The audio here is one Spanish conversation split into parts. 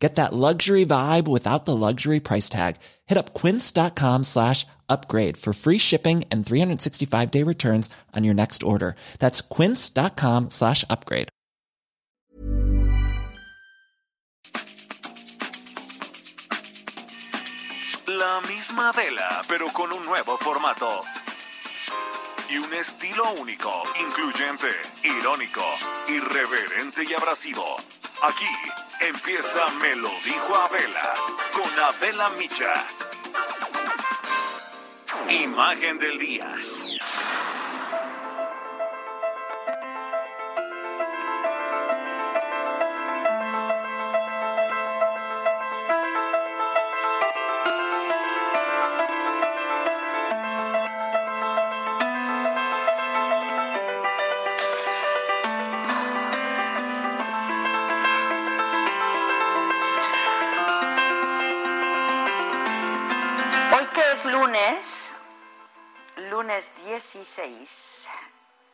Get that luxury vibe without the luxury price tag. Hit up quince.com slash upgrade for free shipping and 365 day returns on your next order. That's quince.com slash upgrade. La misma vela, pero con un nuevo formato. Y un estilo único, incluyente, irónico, irreverente y abrasivo. Aquí empieza Me lo dijo Abela con Abela Micha. Imagen del día. Lunes, lunes 16,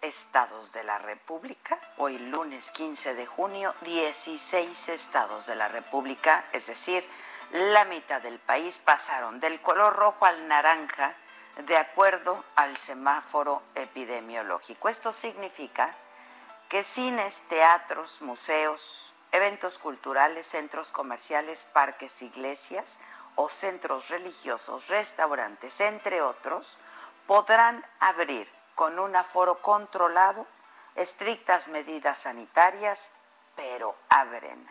estados de la República. Hoy lunes 15 de junio, 16 estados de la República, es decir, la mitad del país pasaron del color rojo al naranja de acuerdo al semáforo epidemiológico. Esto significa que cines, teatros, museos, eventos culturales, centros comerciales, parques, iglesias o centros religiosos, restaurantes, entre otros, podrán abrir con un aforo controlado, estrictas medidas sanitarias, pero abren.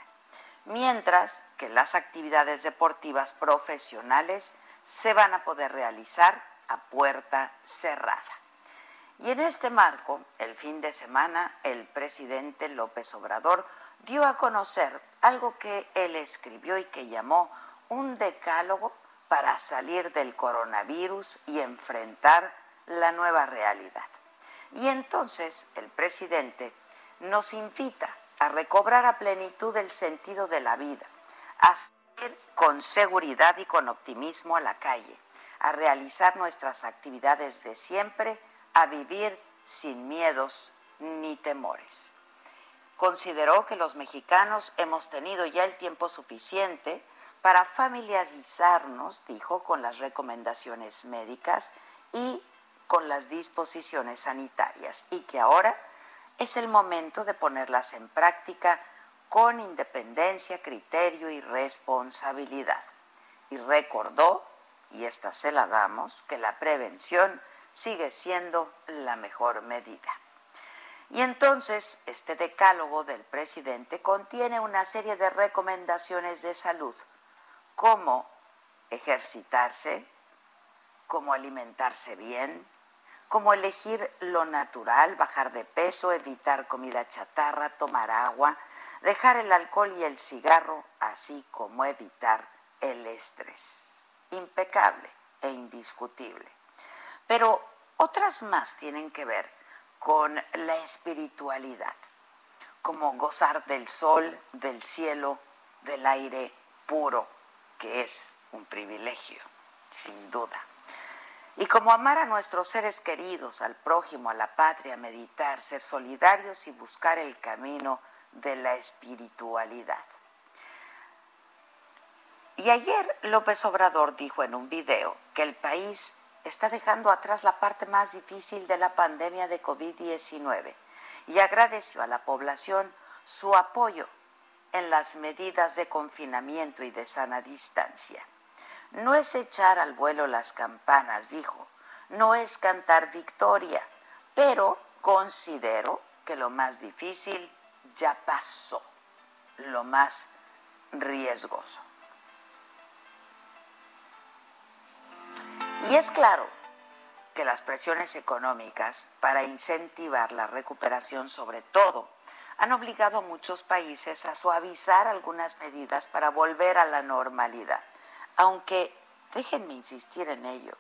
Mientras que las actividades deportivas profesionales se van a poder realizar a puerta cerrada. Y en este marco, el fin de semana, el presidente López Obrador dio a conocer algo que él escribió y que llamó un decálogo para salir del coronavirus y enfrentar la nueva realidad. Y entonces el presidente nos invita a recobrar a plenitud el sentido de la vida, a salir con seguridad y con optimismo a la calle, a realizar nuestras actividades de siempre, a vivir sin miedos ni temores. Consideró que los mexicanos hemos tenido ya el tiempo suficiente para familiarizarnos, dijo, con las recomendaciones médicas y con las disposiciones sanitarias y que ahora es el momento de ponerlas en práctica con independencia, criterio y responsabilidad. Y recordó, y esta se la damos, que la prevención sigue siendo la mejor medida. Y entonces, este decálogo del presidente contiene una serie de recomendaciones de salud, como ejercitarse, cómo alimentarse bien, cómo elegir lo natural, bajar de peso, evitar comida chatarra, tomar agua, dejar el alcohol y el cigarro, así como evitar el estrés. Impecable e indiscutible. Pero otras más tienen que ver con la espiritualidad, como gozar del sol, del cielo, del aire puro, que es un privilegio, sin duda. Y como amar a nuestros seres queridos, al prójimo, a la patria, meditar, ser solidarios y buscar el camino de la espiritualidad. Y ayer López Obrador dijo en un video que el país está dejando atrás la parte más difícil de la pandemia de COVID-19 y agradeció a la población su apoyo en las medidas de confinamiento y de sana distancia. No es echar al vuelo las campanas, dijo, no es cantar victoria, pero considero que lo más difícil ya pasó, lo más riesgoso. Y es claro que las presiones económicas para incentivar la recuperación sobre todo han obligado a muchos países a suavizar algunas medidas para volver a la normalidad. Aunque, déjenme insistir en ello,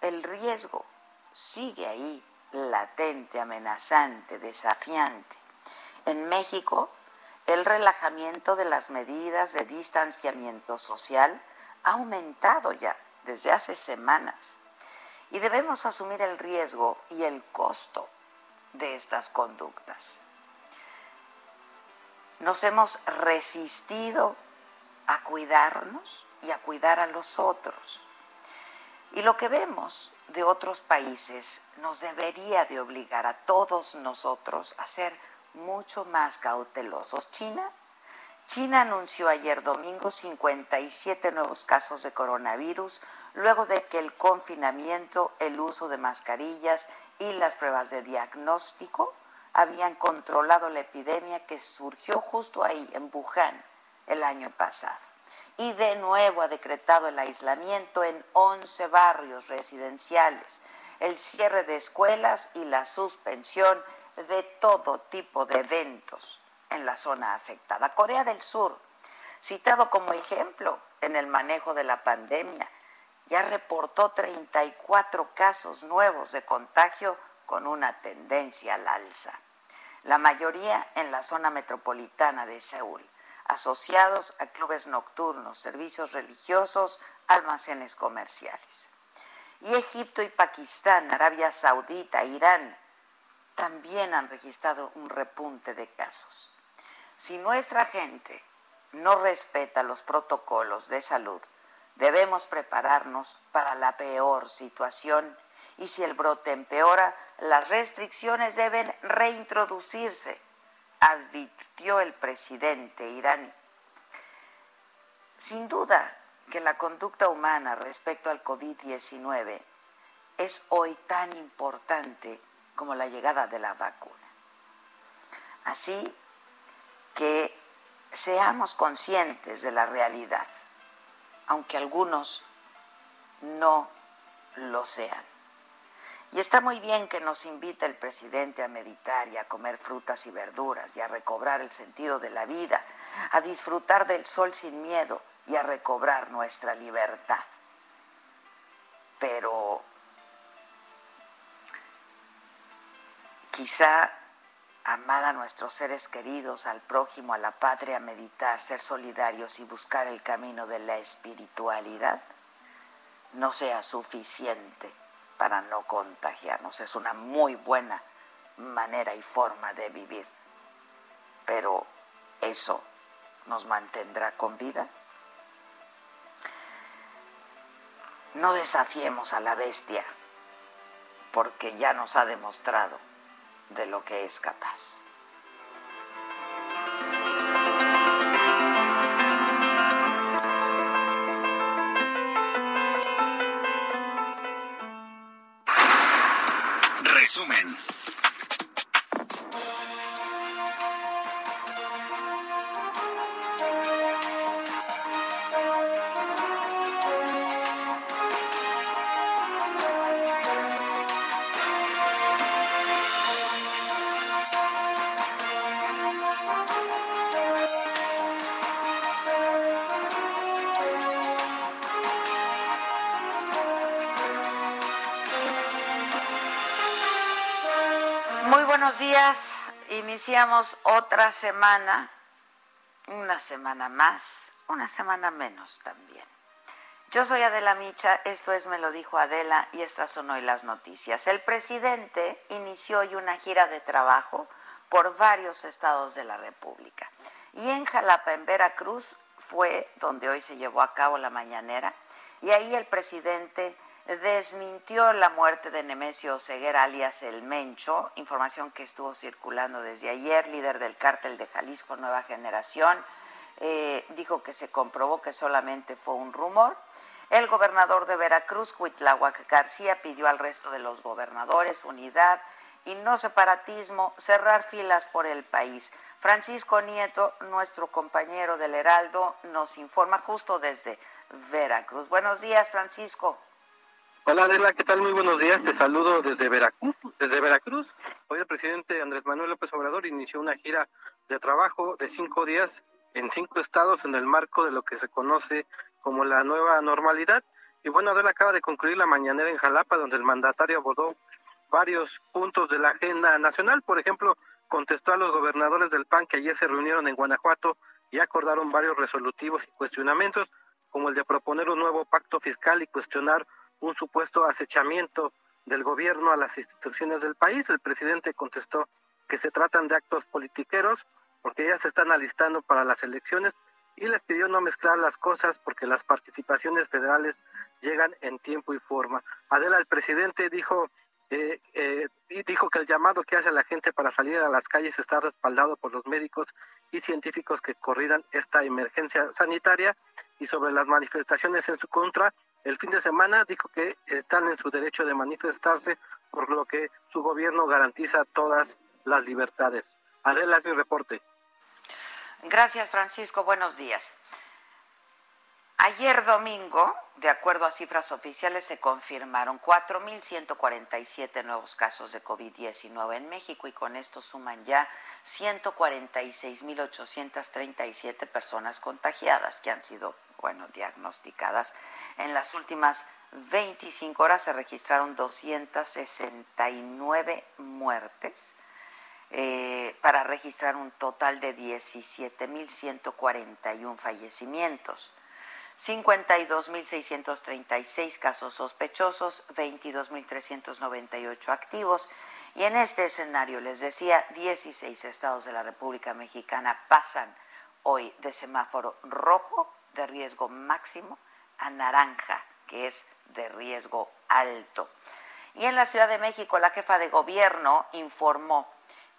el riesgo sigue ahí latente, amenazante, desafiante. En México, el relajamiento de las medidas de distanciamiento social ha aumentado ya desde hace semanas y debemos asumir el riesgo y el costo de estas conductas. Nos hemos resistido a cuidarnos y a cuidar a los otros. Y lo que vemos de otros países nos debería de obligar a todos nosotros a ser mucho más cautelosos. China, China anunció ayer domingo 57 nuevos casos de coronavirus luego de que el confinamiento, el uso de mascarillas y las pruebas de diagnóstico habían controlado la epidemia que surgió justo ahí, en Wuhan, el año pasado. Y de nuevo ha decretado el aislamiento en 11 barrios residenciales, el cierre de escuelas y la suspensión de todo tipo de eventos en la zona afectada. Corea del Sur, citado como ejemplo en el manejo de la pandemia, ya reportó 34 casos nuevos de contagio con una tendencia al alza. La mayoría en la zona metropolitana de Seúl, asociados a clubes nocturnos, servicios religiosos, almacenes comerciales. Y Egipto y Pakistán, Arabia Saudita, Irán, también han registrado un repunte de casos. Si nuestra gente no respeta los protocolos de salud, debemos prepararnos para la peor situación y si el brote empeora, las restricciones deben reintroducirse, advirtió el presidente iraní. Sin duda que la conducta humana respecto al COVID-19 es hoy tan importante como la llegada de la vacuna. Así que seamos conscientes de la realidad, aunque algunos no lo sean. Y está muy bien que nos invite el presidente a meditar y a comer frutas y verduras y a recobrar el sentido de la vida, a disfrutar del sol sin miedo y a recobrar nuestra libertad. Pero quizá amar a nuestros seres queridos, al prójimo, a la patria, meditar, ser solidarios y buscar el camino de la espiritualidad no sea suficiente para no contagiarnos. Es una muy buena manera y forma de vivir. Pero eso nos mantendrá con vida. No desafiemos a la bestia, porque ya nos ha demostrado de lo que es capaz. Resumen. Iniciamos otra semana, una semana más, una semana menos también. Yo soy Adela Micha, esto es Me lo dijo Adela y estas son hoy las noticias. El presidente inició hoy una gira de trabajo por varios estados de la República. Y en Jalapa, en Veracruz, fue donde hoy se llevó a cabo la mañanera. Y ahí el presidente desmintió la muerte de Nemesio Ceguera alias El Mencho, información que estuvo circulando desde ayer, líder del cártel de Jalisco Nueva Generación, eh, dijo que se comprobó que solamente fue un rumor. El gobernador de Veracruz, Cuitláhuac García, pidió al resto de los gobernadores unidad y no separatismo, cerrar filas por el país. Francisco Nieto, nuestro compañero del Heraldo, nos informa justo desde Veracruz. Buenos días, Francisco. Hola Adela, ¿qué tal? Muy buenos días. Te saludo desde Veracruz. Desde Veracruz. Hoy el presidente Andrés Manuel López Obrador inició una gira de trabajo de cinco días en cinco estados en el marco de lo que se conoce como la nueva normalidad. Y bueno, Adela acaba de concluir la mañanera en Jalapa, donde el mandatario abordó varios puntos de la agenda nacional. Por ejemplo, contestó a los gobernadores del PAN que ayer se reunieron en Guanajuato y acordaron varios resolutivos y cuestionamientos, como el de proponer un nuevo pacto fiscal y cuestionar un supuesto acechamiento del gobierno a las instituciones del país. El presidente contestó que se tratan de actos politiqueros porque ya se están alistando para las elecciones y les pidió no mezclar las cosas porque las participaciones federales llegan en tiempo y forma. Adela, el presidente dijo eh, eh, dijo que el llamado que hace la gente para salir a las calles está respaldado por los médicos y científicos que corrieran esta emergencia sanitaria y sobre las manifestaciones en su contra, el fin de semana dijo que están en su derecho de manifestarse, por lo que su gobierno garantiza todas las libertades. Adela es mi reporte. Gracias, Francisco. Buenos días. Ayer domingo, de acuerdo a cifras oficiales, se confirmaron 4.147 nuevos casos de COVID-19 en México y con esto suman ya 146.837 personas contagiadas que han sido, bueno, diagnosticadas. En las últimas 25 horas se registraron 269 muertes eh, para registrar un total de 17.141 fallecimientos. 52.636 casos sospechosos, 22.398 activos. Y en este escenario, les decía, 16 estados de la República Mexicana pasan hoy de semáforo rojo de riesgo máximo a naranja, que es de riesgo alto. Y en la Ciudad de México, la jefa de gobierno informó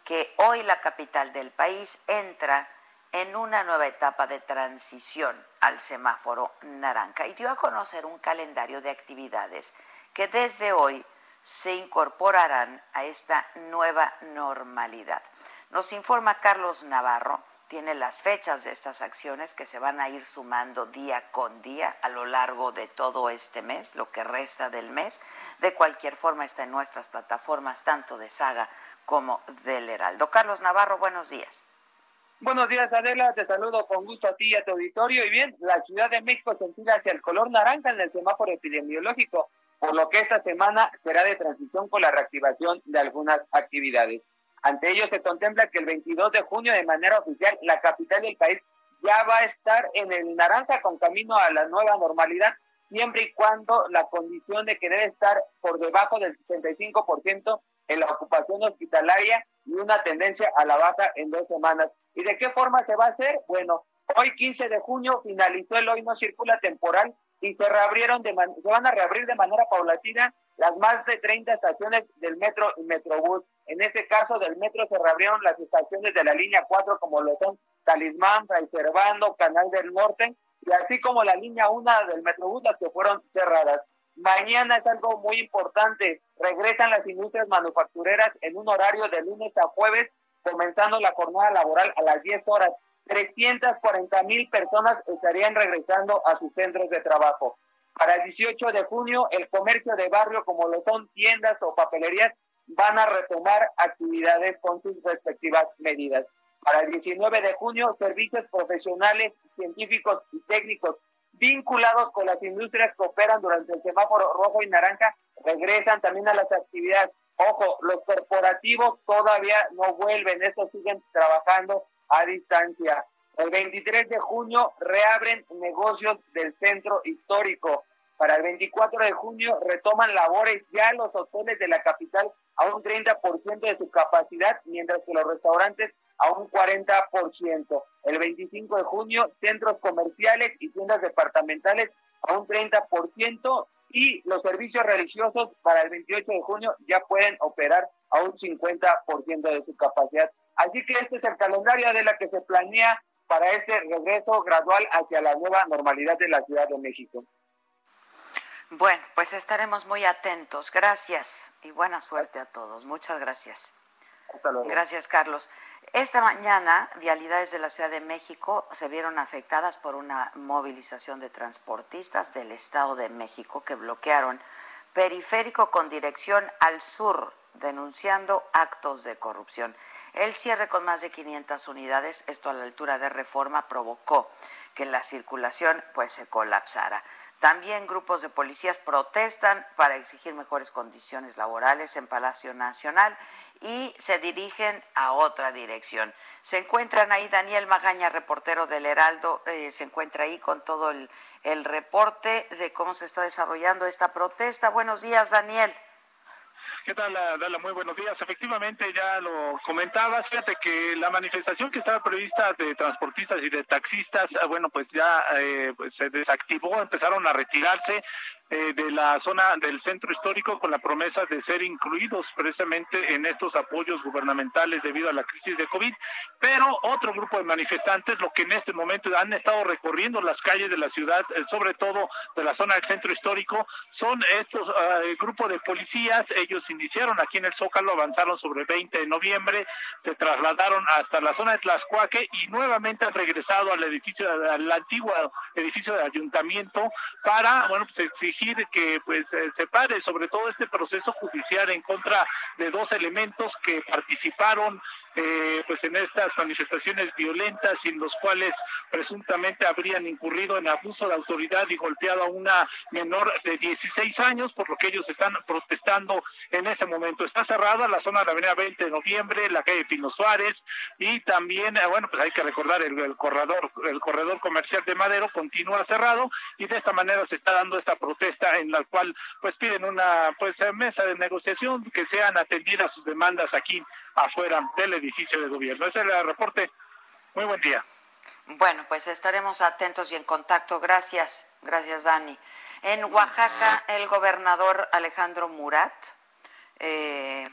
que hoy la capital del país entra en una nueva etapa de transición al semáforo naranja y dio a conocer un calendario de actividades que desde hoy se incorporarán a esta nueva normalidad. Nos informa Carlos Navarro, tiene las fechas de estas acciones que se van a ir sumando día con día a lo largo de todo este mes, lo que resta del mes. De cualquier forma está en nuestras plataformas, tanto de Saga como del Heraldo. Carlos Navarro, buenos días. Buenos días, Adela. Te saludo con gusto a ti y a tu auditorio. Y bien, la Ciudad de México se entira hacia el color naranja en el semáforo epidemiológico, por lo que esta semana será de transición con la reactivación de algunas actividades. Ante ello, se contempla que el 22 de junio, de manera oficial, la capital del país ya va a estar en el naranja con camino a la nueva normalidad, siempre y cuando la condición de que debe estar por debajo del 65% en la ocupación hospitalaria y una tendencia a la baja en dos semanas. ¿Y de qué forma se va a hacer? Bueno, hoy 15 de junio finalizó el hoy no circula temporal y se reabrieron de se van a reabrir de manera paulatina las más de 30 estaciones del metro y metrobús. En este caso del metro se reabrieron las estaciones de la línea 4 como lo son Talismán, Fray Canal del Norte y así como la línea 1 del metrobús las que fueron cerradas. Mañana es algo muy importante. Regresan las industrias manufactureras en un horario de lunes a jueves, comenzando la jornada laboral a las 10 horas. 340 mil personas estarían regresando a sus centros de trabajo. Para el 18 de junio, el comercio de barrio, como lo son tiendas o papelerías, van a retomar actividades con sus respectivas medidas. Para el 19 de junio, servicios profesionales, científicos y técnicos vinculados con las industrias que operan durante el semáforo rojo y naranja regresan también a las actividades. Ojo, los corporativos todavía no vuelven, estos siguen trabajando a distancia. El 23 de junio reabren negocios del centro histórico. Para el 24 de junio retoman labores ya los hoteles de la capital a un 30% de su capacidad, mientras que los restaurantes a un 40%. El 25 de junio, centros comerciales y tiendas departamentales a un 30% y los servicios religiosos para el 28 de junio ya pueden operar a un 50% de su capacidad. Así que este es el calendario de la que se planea para este regreso gradual hacia la nueva normalidad de la Ciudad de México. Bueno, pues estaremos muy atentos. Gracias y buena suerte a todos. Muchas gracias. Gracias, Carlos. Esta mañana, vialidades de la Ciudad de México se vieron afectadas por una movilización de transportistas del Estado de México que bloquearon periférico con dirección al sur, denunciando actos de corrupción. El cierre con más de 500 unidades, esto a la altura de reforma, provocó que la circulación pues se colapsara. También grupos de policías protestan para exigir mejores condiciones laborales en Palacio Nacional y se dirigen a otra dirección. Se encuentran ahí Daniel Magaña, reportero del Heraldo, eh, se encuentra ahí con todo el, el reporte de cómo se está desarrollando esta protesta. Buenos días, Daniel. ¿Qué tal, Dala? Muy buenos días. Efectivamente, ya lo comentabas. Fíjate que la manifestación que estaba prevista de transportistas y de taxistas, ah, bueno, pues ya eh, pues se desactivó, empezaron a retirarse. Eh, de la zona del centro histórico con la promesa de ser incluidos precisamente en estos apoyos gubernamentales debido a la crisis de COVID. Pero otro grupo de manifestantes, lo que en este momento han estado recorriendo las calles de la ciudad, eh, sobre todo de la zona del centro histórico, son estos uh, grupos de policías. Ellos iniciaron aquí en el Zócalo, avanzaron sobre el 20 de noviembre, se trasladaron hasta la zona de Tlaxcuaque y nuevamente han regresado al edificio, al antiguo edificio de ayuntamiento para, bueno, pues que pues se pare sobre todo este proceso judicial en contra de dos elementos que participaron eh, pues en estas manifestaciones violentas en los cuales presuntamente habrían incurrido en abuso de autoridad y golpeado a una menor de 16 años, por lo que ellos están protestando en este momento. Está cerrada la zona de la avenida 20 de noviembre, la calle Pino Suárez y también, eh, bueno, pues hay que recordar el, el corredor, el corredor comercial de Madero continúa cerrado y de esta manera se está dando esta protesta en la cual pues piden una pues mesa de negociación que sean atendidas sus demandas aquí afuera del edificio de gobierno. Ese es el reporte. Muy buen día. Bueno, pues estaremos atentos y en contacto. Gracias, gracias Dani. En Oaxaca, el gobernador Alejandro Murat eh,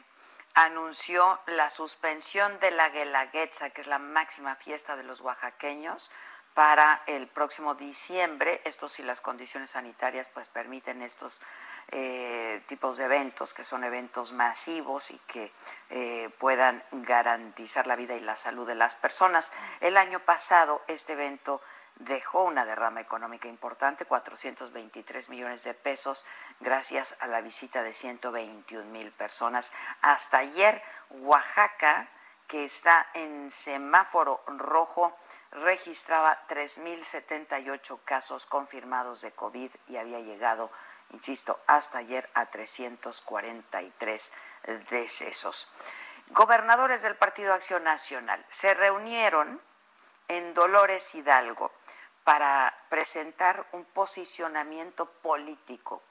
anunció la suspensión de la Guelaguetza, que es la máxima fiesta de los oaxaqueños, para el próximo diciembre, esto si las condiciones sanitarias pues permiten estos eh, tipos de eventos, que son eventos masivos y que eh, puedan garantizar la vida y la salud de las personas. El año pasado este evento dejó una derrama económica importante, 423 millones de pesos, gracias a la visita de 121 mil personas. Hasta ayer, Oaxaca, que está en semáforo rojo, registraba 3.078 casos confirmados de COVID y había llegado, insisto, hasta ayer a 343 decesos. Gobernadores del Partido Acción Nacional se reunieron en Dolores Hidalgo para presentar un posicionamiento político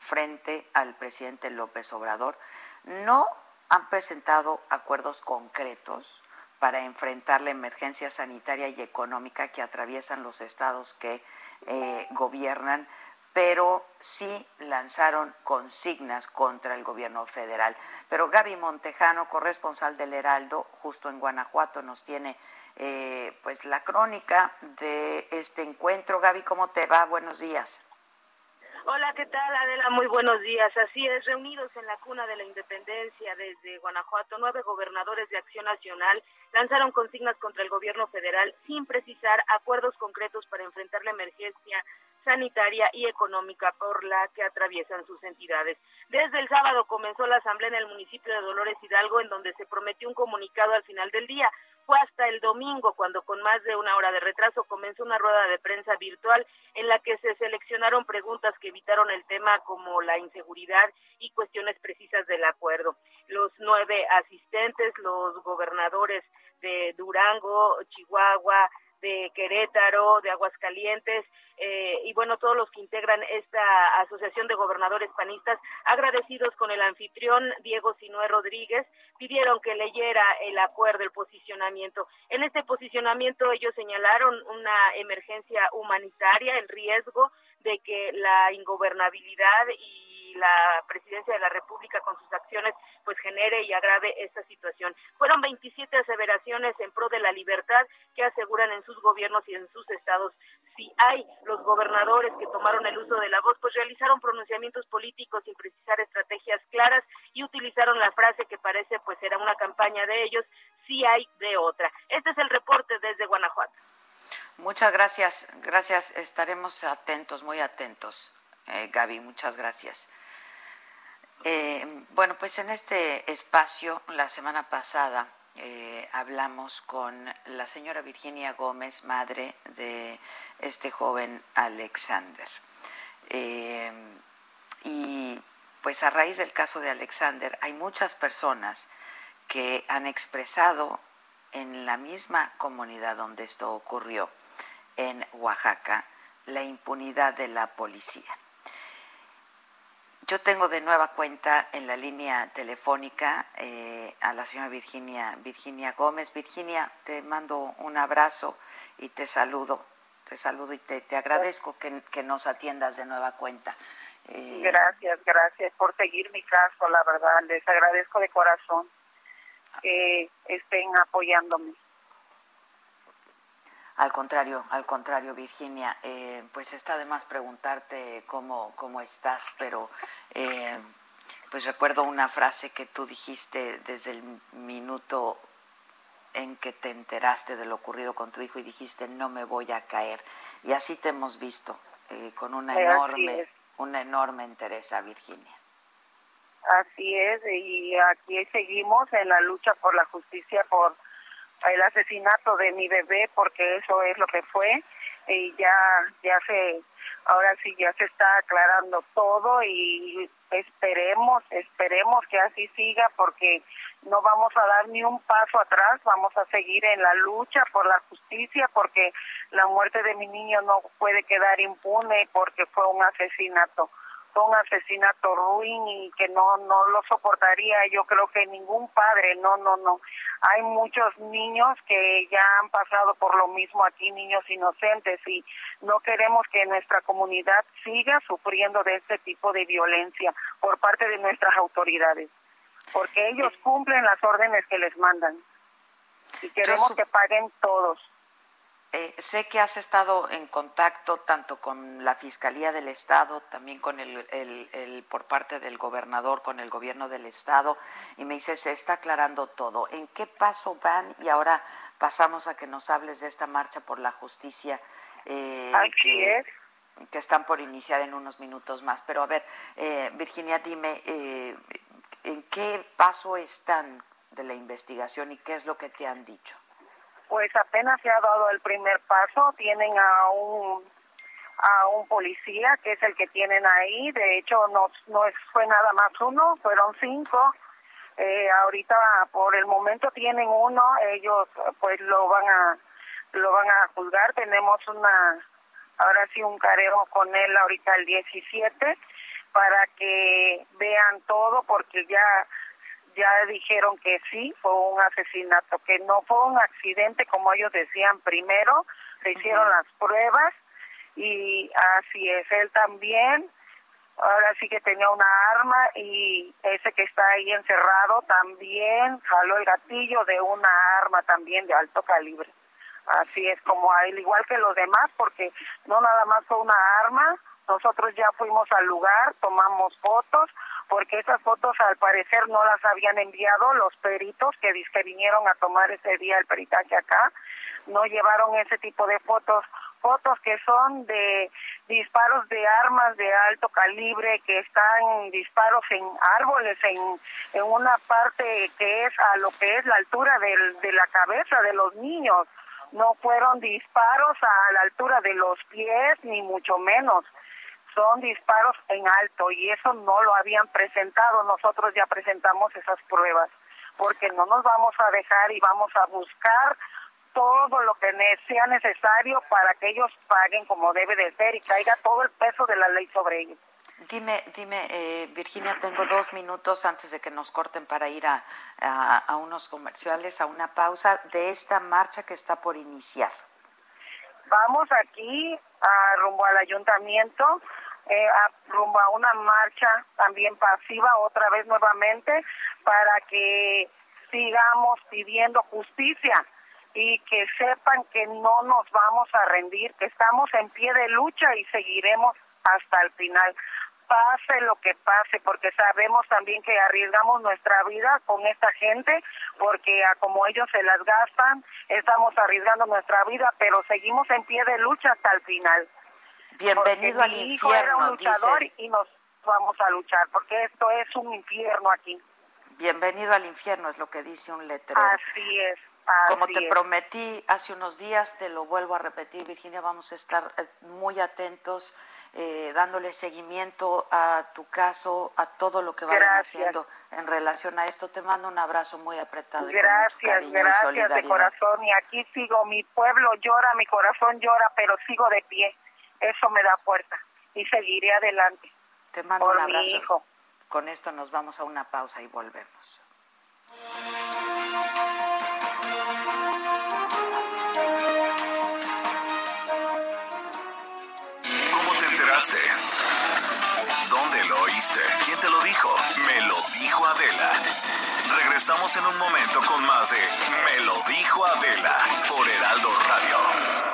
frente al presidente López Obrador. No han presentado acuerdos concretos para enfrentar la emergencia sanitaria y económica que atraviesan los estados que eh, gobiernan, pero sí lanzaron consignas contra el gobierno federal. Pero Gaby Montejano, corresponsal del Heraldo, justo en Guanajuato, nos tiene eh, pues la crónica de este encuentro. Gaby, ¿cómo te va? Buenos días. Hola, ¿qué tal Adela? Muy buenos días. Así es, reunidos en la cuna de la independencia desde Guanajuato, nueve gobernadores de Acción Nacional lanzaron consignas contra el gobierno federal sin precisar acuerdos concretos para enfrentar la emergencia sanitaria y económica por la que atraviesan sus entidades. Desde el sábado comenzó la asamblea en el municipio de Dolores Hidalgo, en donde se prometió un comunicado al final del día. Fue hasta el domingo cuando con más de una hora de retraso comenzó una rueda de prensa virtual en la que se seleccionaron preguntas que evitaron el tema como la inseguridad y cuestiones precisas del acuerdo. Los nueve asistentes, los gobernadores de Durango, Chihuahua, de Querétaro, de Aguascalientes, eh, y bueno, todos los que integran esta asociación de gobernadores panistas, agradecidos con el anfitrión Diego Sinué Rodríguez, pidieron que leyera el acuerdo, el posicionamiento. En este posicionamiento ellos señalaron una emergencia humanitaria, el riesgo de que la ingobernabilidad y la presidencia de la República con sus acciones pues genere y agrave esta situación. Fueron 27 aseveraciones en pro de la libertad que aseguran en sus gobiernos y en sus estados si hay los gobernadores que tomaron el uso de la voz, pues realizaron pronunciamientos políticos sin precisar estrategias claras y utilizaron la frase que parece pues era una campaña de ellos, si hay de otra. Este es el reporte desde Guanajuato. Muchas gracias, gracias. Estaremos atentos, muy atentos. Eh, Gaby, muchas gracias. Eh, bueno, pues en este espacio, la semana pasada, eh, hablamos con la señora Virginia Gómez, madre de este joven Alexander. Eh, y pues a raíz del caso de Alexander hay muchas personas que han expresado en la misma comunidad donde esto ocurrió, en Oaxaca, la impunidad de la policía. Yo tengo de nueva cuenta en la línea telefónica eh, a la señora Virginia, Virginia Gómez. Virginia, te mando un abrazo y te saludo. Te saludo y te, agradezco que, nos atiendas de nueva cuenta. Eh, gracias, gracias por seguir mi caso, la verdad. Les agradezco de corazón que estén apoyándome. Al contrario, al contrario, Virginia, eh, pues está de más preguntarte cómo, cómo estás, pero eh, pues recuerdo una frase que tú dijiste desde el minuto en que te enteraste de lo ocurrido con tu hijo y dijiste no me voy a caer y así te hemos visto eh, con una enorme una enorme interés a Virginia. Así es y aquí seguimos en la lucha por la justicia por el asesinato de mi bebé porque eso es lo que fue y ya ya se ahora sí ya se está aclarando todo y esperemos esperemos que así siga porque no vamos a dar ni un paso atrás vamos a seguir en la lucha por la justicia porque la muerte de mi niño no puede quedar impune porque fue un asesinato un asesinato ruin y que no no lo soportaría. Yo creo que ningún padre no no no. Hay muchos niños que ya han pasado por lo mismo aquí niños inocentes y no queremos que nuestra comunidad siga sufriendo de este tipo de violencia por parte de nuestras autoridades porque ellos cumplen las órdenes que les mandan. Y queremos que paguen todos eh, sé que has estado en contacto tanto con la Fiscalía del Estado, también con el, por parte del gobernador, con el gobierno del Estado, y me dice, se está aclarando todo. ¿En qué paso van? Y ahora pasamos a que nos hables de esta marcha por la justicia. Eh, que, que están por iniciar en unos minutos más. Pero a ver, eh, Virginia, dime, eh, ¿en qué paso están de la investigación y qué es lo que te han dicho? Pues apenas se ha dado el primer paso, tienen a un a un policía que es el que tienen ahí, de hecho no, no fue nada más uno, fueron cinco, eh, ahorita por el momento tienen uno, ellos pues lo van a lo van a juzgar, tenemos una ahora sí un careo con él ahorita el 17 para que vean todo porque ya ya dijeron que sí, fue un asesinato, que no fue un accidente como ellos decían primero, se hicieron las pruebas y así es, él también, ahora sí que tenía una arma y ese que está ahí encerrado también jaló el gatillo de una arma también de alto calibre. Así es como al igual que los demás, porque no nada más fue una arma, nosotros ya fuimos al lugar, tomamos fotos, porque esas fotos al parecer no las habían enviado los peritos que, que vinieron a tomar ese día el peritaje acá, no llevaron ese tipo de fotos, fotos que son de disparos de armas de alto calibre, que están disparos en árboles, en, en una parte que es a lo que es la altura de la cabeza de los niños, no fueron disparos a la altura de los pies, ni mucho menos son disparos en alto y eso no lo habían presentado. Nosotros ya presentamos esas pruebas porque no nos vamos a dejar y vamos a buscar todo lo que sea necesario para que ellos paguen como debe de ser y caiga todo el peso de la ley sobre ellos. Dime, dime, eh, Virginia, tengo dos minutos antes de que nos corten para ir a, a unos comerciales, a una pausa de esta marcha que está por iniciar. Vamos aquí a, rumbo al ayuntamiento eh, rumbo a una marcha también pasiva otra vez nuevamente para que sigamos pidiendo justicia y que sepan que no nos vamos a rendir, que estamos en pie de lucha y seguiremos hasta el final pase lo que pase, porque sabemos también que arriesgamos nuestra vida con esta gente, porque a como ellos se las gastan, estamos arriesgando nuestra vida, pero seguimos en pie de lucha hasta el final. Bienvenido al infierno. Hijo era un luchador y nos vamos a luchar, porque esto es un infierno aquí. Bienvenido al infierno es lo que dice un letrero. Así es. Como te prometí hace unos días, te lo vuelvo a repetir, Virginia, vamos a estar eh, muy atentos eh, dándole seguimiento a tu caso, a todo lo que vayan haciendo en relación a esto. Te mando un abrazo muy apretado. Y con mucho cariño gracias y solidaridad. de corazón. Y aquí sigo, mi pueblo llora, mi corazón llora, pero sigo de pie. Eso me da fuerza y seguiré adelante. Te mando por un mi abrazo. hijo. Con esto nos vamos a una pausa y volvemos. ¿Cómo te enteraste? ¿Dónde lo oíste? ¿Quién te lo dijo? Me lo dijo Adela. Regresamos en un momento con más de Me lo dijo Adela por Heraldo Radio.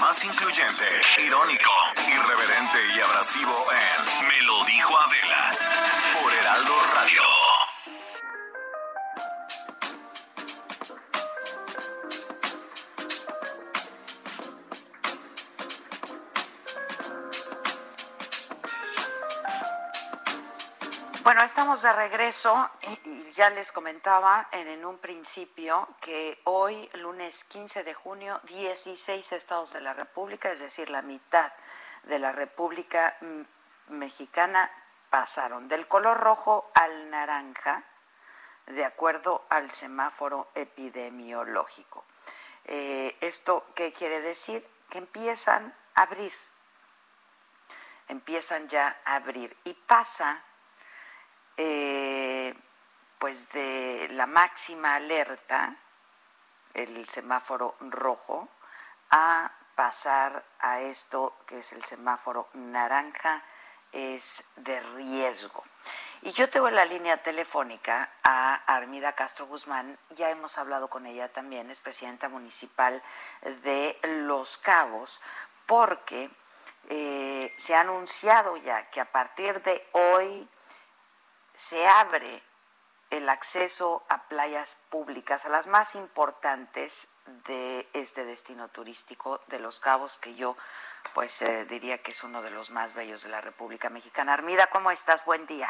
Más incluyente, irónico, irreverente y abrasivo en Me lo dijo Adela de regreso y, ya les comentaba en, en un principio que hoy, lunes 15 de junio, 16 estados de la República, es decir, la mitad de la República mm, Mexicana, pasaron del color rojo al naranja de acuerdo al semáforo epidemiológico. Eh, ¿Esto qué quiere decir? Que empiezan a abrir, empiezan ya a abrir y pasa eh, pues de la máxima alerta, el semáforo rojo, a pasar a esto que es el semáforo naranja, es de riesgo. Y yo tengo en la línea telefónica a Armida Castro Guzmán, ya hemos hablado con ella también, es presidenta municipal de Los Cabos, porque eh, se ha anunciado ya que a partir de hoy se abre el acceso a playas públicas, a las más importantes de este destino turístico de Los Cabos, que yo pues eh, diría que es uno de los más bellos de la República Mexicana. Armida, ¿cómo estás? Buen día.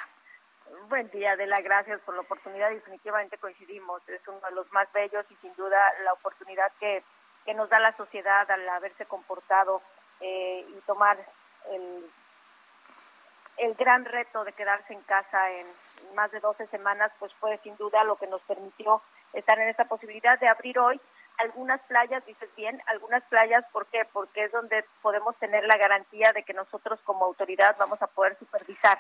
Buen día, Adela, gracias por la oportunidad. Definitivamente coincidimos, es uno de los más bellos y sin duda la oportunidad que, que nos da la sociedad al haberse comportado eh, y tomar el, el gran reto de quedarse en casa en más de 12 semanas, pues fue sin duda lo que nos permitió estar en esta posibilidad de abrir hoy algunas playas, dices bien, algunas playas, ¿por qué? Porque es donde podemos tener la garantía de que nosotros como autoridad vamos a poder supervisar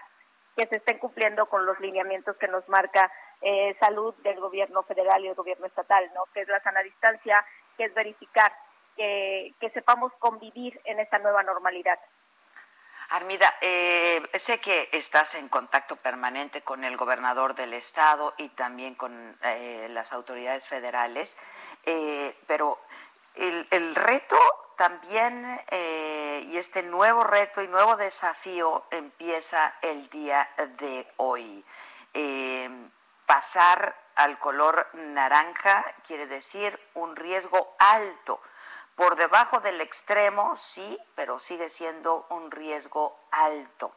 que se estén cumpliendo con los lineamientos que nos marca eh, salud del gobierno federal y el gobierno estatal, ¿no? Que es la sana distancia, que es verificar que, que sepamos convivir en esta nueva normalidad. Armida, eh, sé que estás en contacto permanente con el gobernador del estado y también con eh, las autoridades federales, eh, pero el, reto también y este nuevo reto y nuevo desafío empieza el día de hoy. Pasar al color naranja quiere decir un riesgo alto por debajo del extremo, sí, pero sigue siendo un riesgo alto.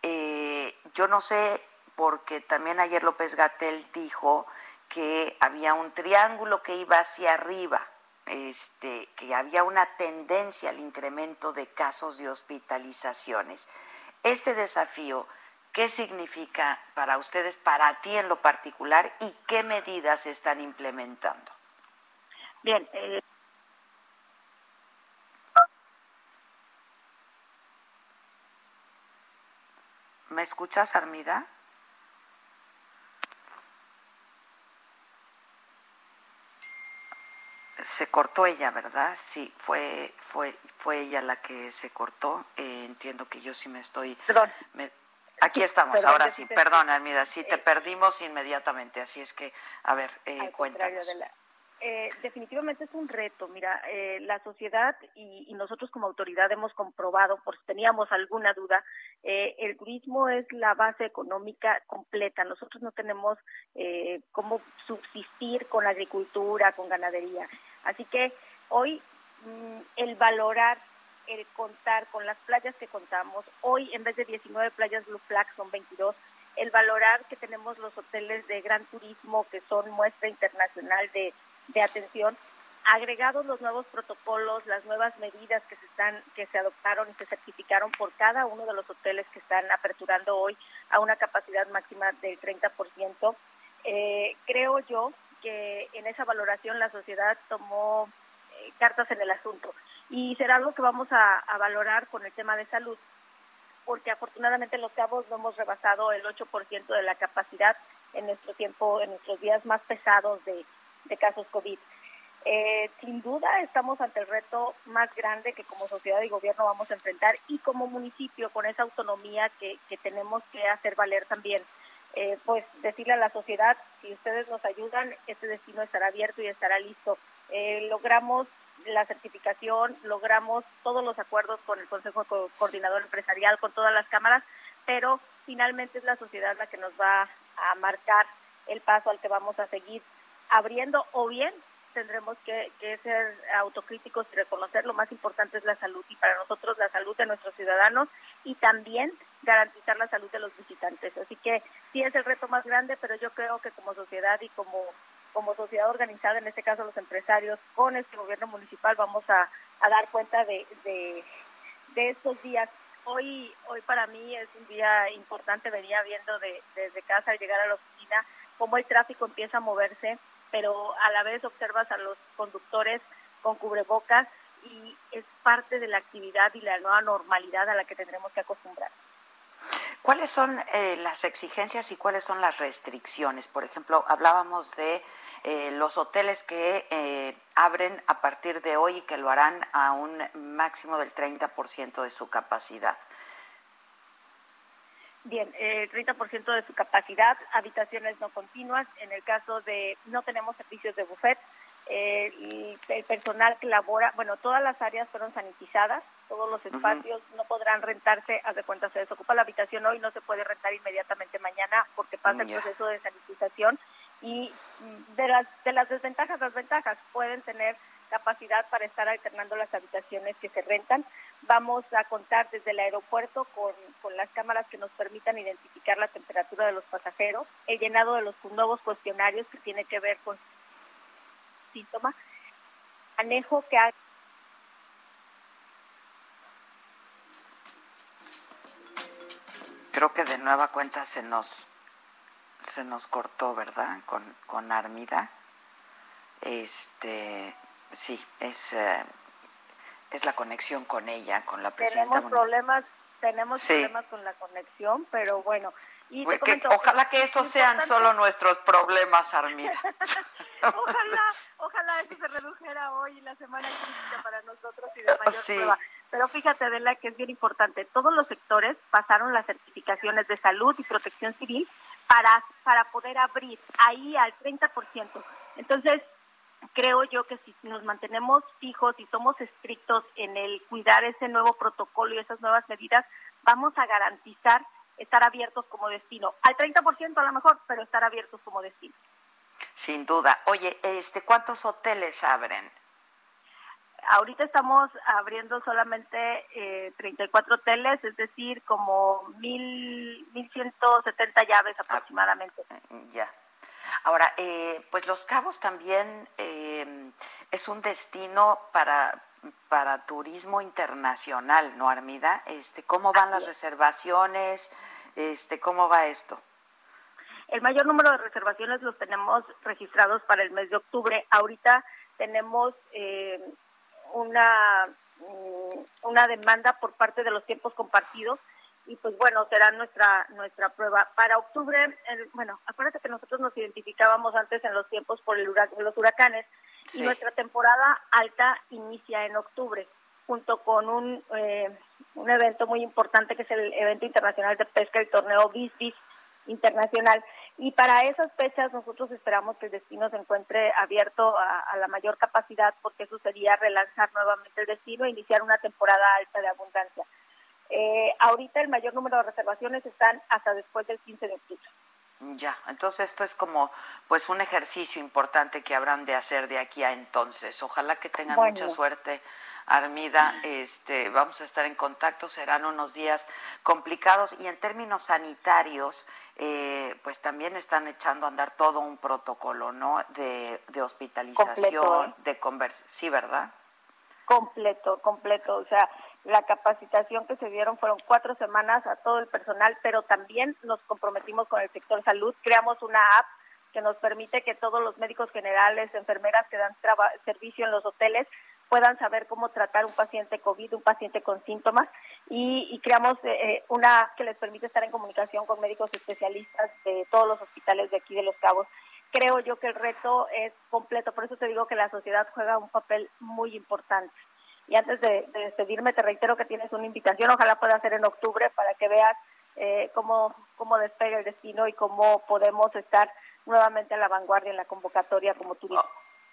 Eh, yo no sé, porque también ayer López Gatel dijo que había un triángulo que iba hacia arriba, este, que había una tendencia al incremento de casos de hospitalizaciones. Este desafío, ¿qué significa para ustedes, para ti en lo particular, y qué medidas están implementando? Bien, eh, ¿Me escuchas, Armida? Se cortó ella, ¿verdad? Sí, fue fue fue ella la que se cortó. Eh, entiendo que yo sí me estoy. Perdón. Me, aquí estamos, Perdón, ahora sí. te Perdón. Armida, sí te Eh, perdimos inmediatamente. Así es que, a ver, eh, Al contrario, cuéntanos. Eh, definitivamente es un reto. Mira, eh, la sociedad y, y nosotros como autoridad hemos comprobado, por si teníamos alguna duda, eh, el turismo es la base económica completa. Nosotros no tenemos eh, cómo subsistir con la agricultura, con ganadería. Así que hoy mm, el valorar, el contar con las playas que contamos, hoy en vez de 19 playas Blue Flag son 22, el valorar que tenemos los hoteles de gran turismo que son muestra internacional de, de atención, agregados los nuevos protocolos, las nuevas medidas que se están que se adoptaron y se certificaron por cada uno de los hoteles que están aperturando hoy a una capacidad máxima del 30%, eh, creo yo que en esa valoración la sociedad tomó eh, cartas en el asunto. Y será algo que vamos a, valorar con el tema de salud, porque afortunadamente en Los Cabos no hemos rebasado el 8% de la capacidad en nuestro tiempo, en nuestros días más pesados de, de casos COVID. Eh, sin duda estamos ante el reto más grande que como sociedad y gobierno vamos a enfrentar y como municipio con esa autonomía que, que tenemos que hacer valer también. Eh, pues decirle a la sociedad, si ustedes nos ayudan, este destino estará abierto y estará listo. Eh, logramos la certificación, logramos todos los acuerdos con el Consejo Coordinador Empresarial, con todas las cámaras, pero finalmente es la sociedad la que nos va a marcar el paso al que vamos a seguir abriendo o bien tendremos que, ser autocríticos y reconocer lo más importante es la salud y para nosotros la salud de nuestros ciudadanos y también garantizar la salud de los visitantes. Así que sí es el reto más grande, pero yo creo que como sociedad y como, como sociedad organizada, en este caso los empresarios, con este gobierno municipal vamos a, dar cuenta de, de, estos días. Hoy, hoy para mí es un día importante, venía viendo desde casa al llegar a la oficina cómo el tráfico empieza a moverse pero a la vez observas a los conductores con cubrebocas y es parte de la actividad y la nueva normalidad a la que tendremos que acostumbrar. ¿Cuáles son eh, las exigencias y cuáles son las restricciones? Por ejemplo, hablábamos de eh, los hoteles que eh, abren a partir de hoy y que lo harán a un máximo del 30% de su capacidad. Bien, el 30% de su capacidad, habitaciones no continuas. En el caso de no tenemos servicios de buffet, eh, el personal que labora, bueno, todas las áreas fueron sanitizadas, todos los espacios no podrán rentarse, haz de cuenta, se desocupa la habitación hoy, no se puede rentar inmediatamente mañana porque pasa el proceso de sanitización y mm, de las, de las desventajas, las ventajas pueden tener capacidad para estar alternando las habitaciones que se rentan. Vamos a contar desde el aeropuerto con, las cámaras que nos permitan identificar la temperatura de los pasajeros, el llenado de los nuevos cuestionarios que tiene que ver con síntomas, manejo que ha Creo que de nueva cuenta se nos se nos cortó, ¿verdad? Con, con Armida. Este, sí, es, eh, es la conexión con ella, con la presidenta. Tenemos problemas, tenemos problemas con la conexión, pero bueno. Y ojalá que esos sean solo nuestros problemas, Armida. ojalá, ojalá eso se redujera hoy la semana crítica para nosotros y de mayor prueba. Pero fíjate, Adela, que es bien importante. Todos los sectores pasaron las certificaciones de salud y protección civil para, para poder abrir ahí al 30%. Entonces, creo yo que si nos mantenemos fijos y somos estrictos en el cuidar ese nuevo protocolo y esas nuevas medidas, vamos a garantizar estar abiertos como destino. Al 30% a lo mejor, pero estar abiertos como destino. Sin duda. Oye, este, ¿cuántos hoteles abren? Ahorita estamos abriendo solamente eh, 34 hoteles, es decir, como mil, 1.170 llaves ah, aproximadamente. ya. Ahora, eh, pues Los Cabos también eh, es un destino para, para turismo internacional, ¿no, Armida? Este, ¿Cómo van las reservaciones? Este, ¿Cómo va esto? El mayor número de reservaciones los tenemos registrados para el mes de octubre. Ahorita tenemos eh, una, mm, una demanda por parte de los tiempos compartidos y pues bueno, será nuestra nuestra prueba. Para octubre, bueno, acuérdate que nosotros nos identificábamos antes en los tiempos por el los huracanes y nuestra temporada alta inicia en octubre junto con un, eh, un evento muy importante que es el evento internacional de pesca, el torneo BISBIS internacional. Y para esas fechas nosotros esperamos que el destino se encuentre abierto a, a, la mayor capacidad porque eso sería relanzar nuevamente el destino e iniciar una temporada alta de abundancia. Eh, ahorita el mayor número de reservaciones están hasta después del 15 de octubre. Ya, entonces esto es como pues un ejercicio importante que habrán de hacer de aquí a entonces. Ojalá que tengan mucha suerte. Armida, este, vamos a estar en contacto, serán unos días complicados y en términos sanitarios, eh, pues también están echando a andar todo un protocolo, ¿no? De, hospitalización, de conversación, sí, ¿verdad? Completo, completo. O sea, la capacitación que se dieron fueron cuatro semanas a todo el personal, pero también nos comprometimos con el sector salud. Creamos una app que nos permite que todos los médicos generales, enfermeras que dan servicio en los hoteles puedan saber cómo tratar un paciente COVID, un paciente con síntomas, y, creamos eh, eh, una que les permite estar en comunicación con médicos especialistas de todos los hospitales de aquí de Los Cabos. Creo yo que el reto es completo, por eso te digo que la sociedad juega un papel muy importante. Y antes de, despedirme, te reitero que tienes una invitación, ojalá pueda ser en octubre para que veas eh, cómo, cómo despega el destino y cómo podemos estar nuevamente a la vanguardia en la convocatoria como turismo.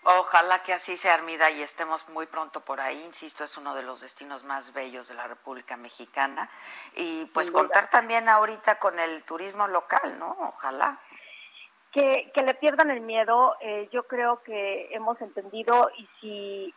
Ojalá que así sea, Armida, y estemos muy pronto por ahí. Insisto, es uno de los destinos más bellos de la República Mexicana. Y pues contar también ahorita con el turismo local, ¿no? Ojalá. Que, que le pierdan el miedo, eh, yo creo que hemos entendido y si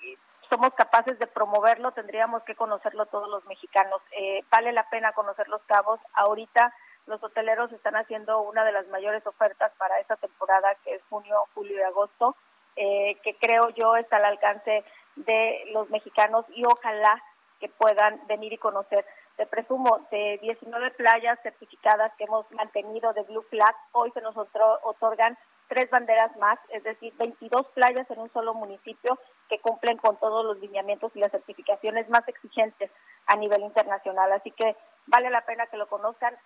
somos capaces de promoverlo, tendríamos que conocerlo todos los mexicanos. Eh, vale la pena conocer los cabos. Ahorita los hoteleros están haciendo una de las mayores ofertas para esta temporada, que es junio, julio y agosto eh, que creo yo está al alcance de los mexicanos y ojalá que puedan venir y conocer. Te presumo, de 19 playas certificadas que hemos mantenido de Blue Flag, hoy se nos otorgan tres banderas más, es decir, 22 playas en un solo municipio que cumplen con todos los lineamientos y las certificaciones más exigentes a nivel internacional. Así que vale la pena que lo conozcan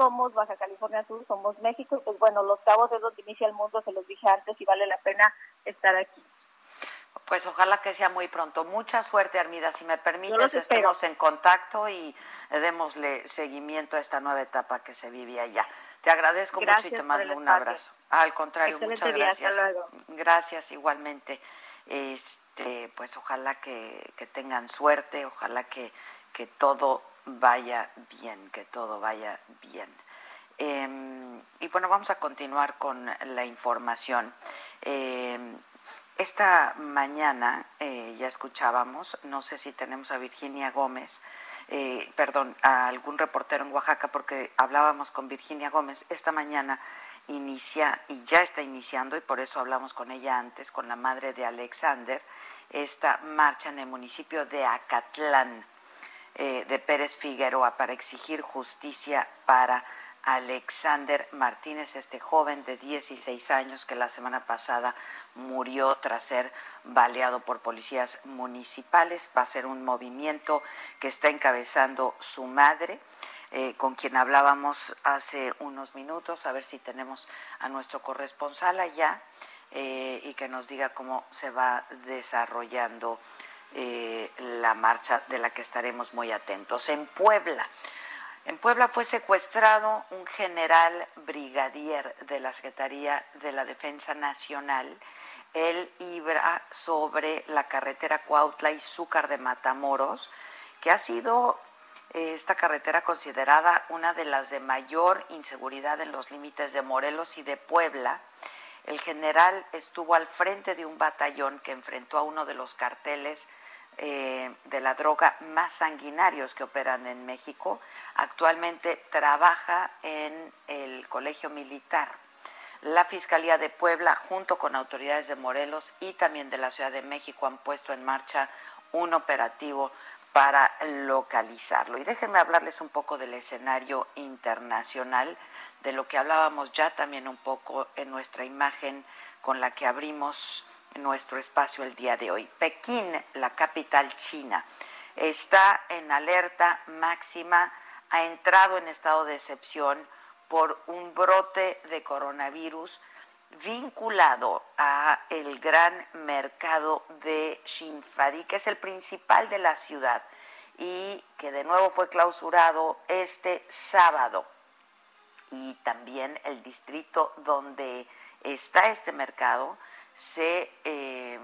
somos Baja California Sur, somos México, y pues bueno, los cabos es donde inicia el mundo, se los dije antes, y vale la pena estar aquí. Pues ojalá que sea muy pronto. Mucha suerte, Armida. Si me permites, estemos en contacto y démosle seguimiento a esta nueva etapa que se vive allá. Te agradezco mucho y te mando un abrazo. Al contrario, muchas gracias. Gracias igualmente. Este, pues ojalá que, tengan suerte, ojalá que, que todo vaya bien, que todo vaya bien. Em, y bueno, vamos a continuar con la información. Em, esta mañana eh, ya escuchábamos, no sé si tenemos a Virginia Gómez, eh, perdón, a algún reportero en Oaxaca, porque hablábamos con Virginia Gómez. Esta mañana inicia, y ya está iniciando, y por eso hablamos con ella antes, con la madre de Alexander, esta marcha en el municipio de Acatlán. Eh, de Pérez Figueroa para exigir justicia para Alexander Martínez, este joven de 16 años que la semana pasada murió tras ser baleado por policías municipales. Va a ser un movimiento que está encabezando su madre. Eh, con quien hablábamos hace unos minutos, a ver si tenemos a nuestro corresponsal allá eh, y que nos diga cómo se va desarrollando eh, la marcha de la que estaremos muy atentos. En Puebla, en Puebla fue secuestrado un general brigadier de la Secretaría de la Defensa Nacional. Él iba sobre la carretera Cuautla y Zúcar de Matamoros, que ha sido eh, esta carretera considerada una de las de mayor inseguridad en los límites de Morelos y de Puebla. El general estuvo al frente de un batallón que enfrentó a uno de los carteles eh, de la droga más sanguinarios que operan en México. Actualmente trabaja en el Colegio Militar. La Fiscalía de Puebla, junto con autoridades de Morelos y también de la Ciudad de México, han puesto en marcha un operativo para localizarlo. Y déjenme hablarles un poco del escenario internacional, de lo que hablábamos ya también un poco en nuestra imagen con la que abrimos nuestro espacio el día de hoy. Pekín, la capital china, está en alerta máxima, ha entrado en estado de excepción por un brote de coronavirus vinculado a el gran mercado de Shinfadi, que es el principal de la ciudad y que de nuevo fue clausurado este sábado. Y también el distrito donde está este mercado se eh,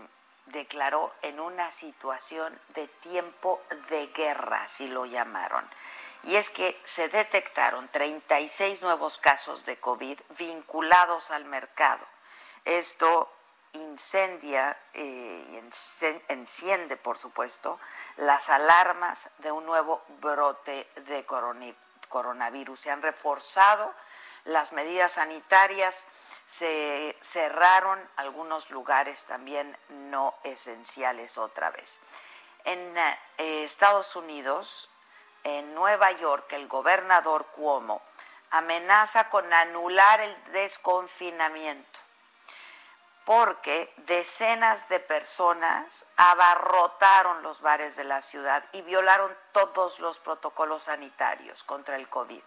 declaró en una situación de tiempo de guerra, así lo llamaron. Y es que se detectaron 36 nuevos casos de COVID vinculados al mercado. Esto incendia eh, y enciende, por supuesto, las alarmas de un nuevo brote de coronavirus. Se han reforzado las medidas sanitarias, se cerraron algunos lugares también no esenciales otra vez. En eh, Estados Unidos, en Nueva York, el gobernador Cuomo amenaza con anular el desconfinamiento porque decenas de personas abarrotaron los bares de la ciudad y violaron todos los protocolos sanitarios contra el COVID.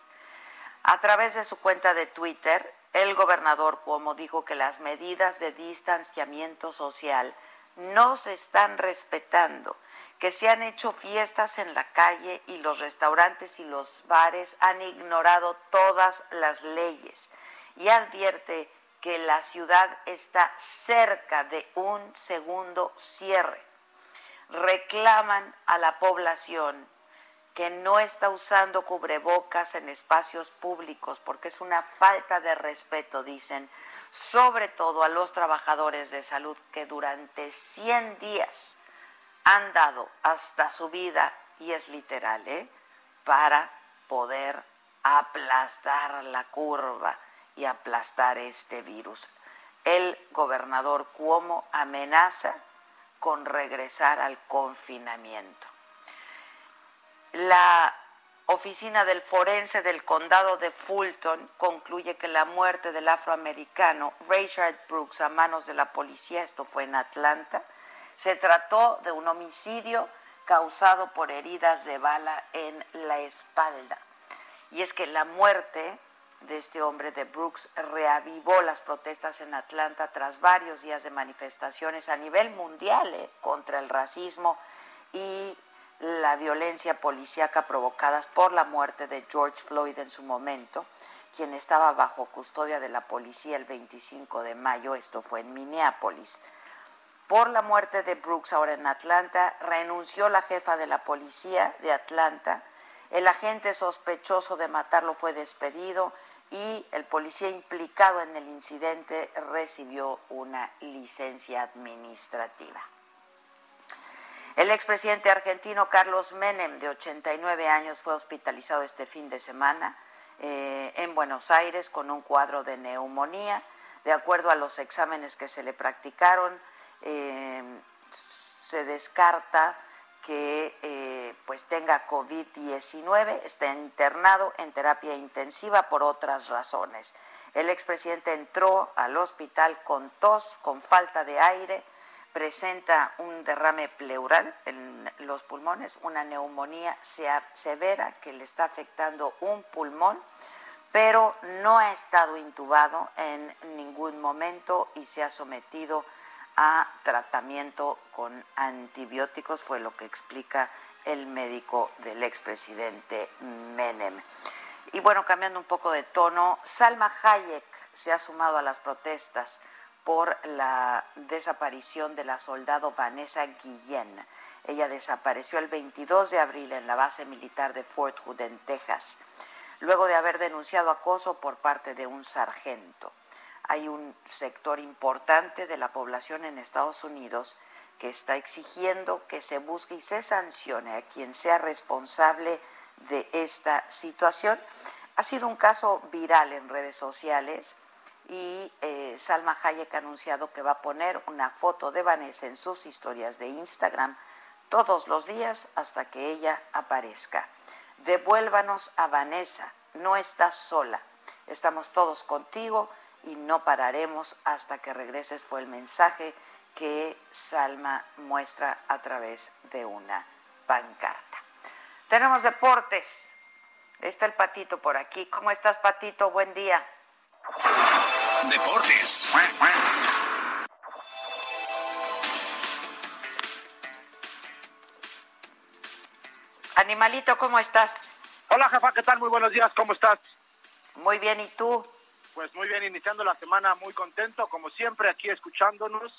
A través de su cuenta de Twitter, el gobernador Cuomo dijo que las medidas de distanciamiento social no se están respetando, que se han hecho fiestas en la calle y los restaurantes y los bares han ignorado todas las leyes y advierte que la ciudad está cerca de un segundo cierre. Reclaman a la población que no está usando cubrebocas en espacios públicos porque es una falta de respeto, dicen, sobre todo a los trabajadores de salud que durante 100 días han dado hasta su vida, y es literal, ¿eh? para poder aplastar la curva y aplastar este virus. El gobernador Cuomo amenaza con regresar al confinamiento. La oficina del forense del condado de Fulton concluye que la muerte del afroamericano Richard Brooks a manos de la policía, esto fue en Atlanta, se trató de un homicidio causado por heridas de bala en la espalda. Y es que la muerte de este hombre de Brooks reavivó las protestas en Atlanta tras varios días de manifestaciones a nivel mundial eh, contra el racismo y la violencia policíaca provocadas por la muerte de George Floyd en su momento, quien estaba bajo custodia de la policía el 25 de mayo, esto fue en Minneapolis. Por la muerte de Brooks ahora en Atlanta, renunció la jefa de la policía de Atlanta, el agente sospechoso de matarlo fue despedido y el policía implicado en el incidente recibió una licencia administrativa. El expresidente argentino Carlos Menem, de 89 años, fue hospitalizado este fin de semana eh, en Buenos Aires con un cuadro de neumonía. De acuerdo a los exámenes que se le practicaron, eh, se descarta que eh, pues tenga COVID-19, está internado en terapia intensiva por otras razones. El expresidente entró al hospital con tos, con falta de aire, presenta un derrame pleural en los pulmones, una neumonía severa que le está afectando un pulmón, pero no ha estado intubado en ningún momento y se ha sometido a tratamiento con antibióticos, fue lo que explica el médico del expresidente Menem. Y bueno, cambiando un poco de tono, Salma Hayek se ha sumado a las protestas por la desaparición de la soldado Vanessa Guillén. Ella desapareció el 22 de abril en la base militar de Fort Hood, en Texas, luego de haber denunciado acoso por parte de un sargento hay un sector importante de la población en Estados Unidos que está exigiendo que se busque y se sancione a quien sea responsable de esta situación. Ha sido un caso viral en redes sociales y eh, Salma Hayek ha anunciado que va a poner una foto de Vanessa en sus historias de Instagram todos los días hasta que ella aparezca. Devuélvanos a Vanessa, no estás sola, estamos todos contigo y no pararemos hasta que regreses fue el mensaje que Salma muestra a través de una pancarta. Tenemos deportes. Está el patito por aquí. ¿Cómo estás, patito? Buen día. Deportes. Animalito, ¿cómo estás? Hola, jefa, ¿qué tal? Muy buenos días, ¿cómo estás? Muy bien, ¿y tú? Pues muy bien, iniciando la semana muy contento, como siempre, aquí escuchándonos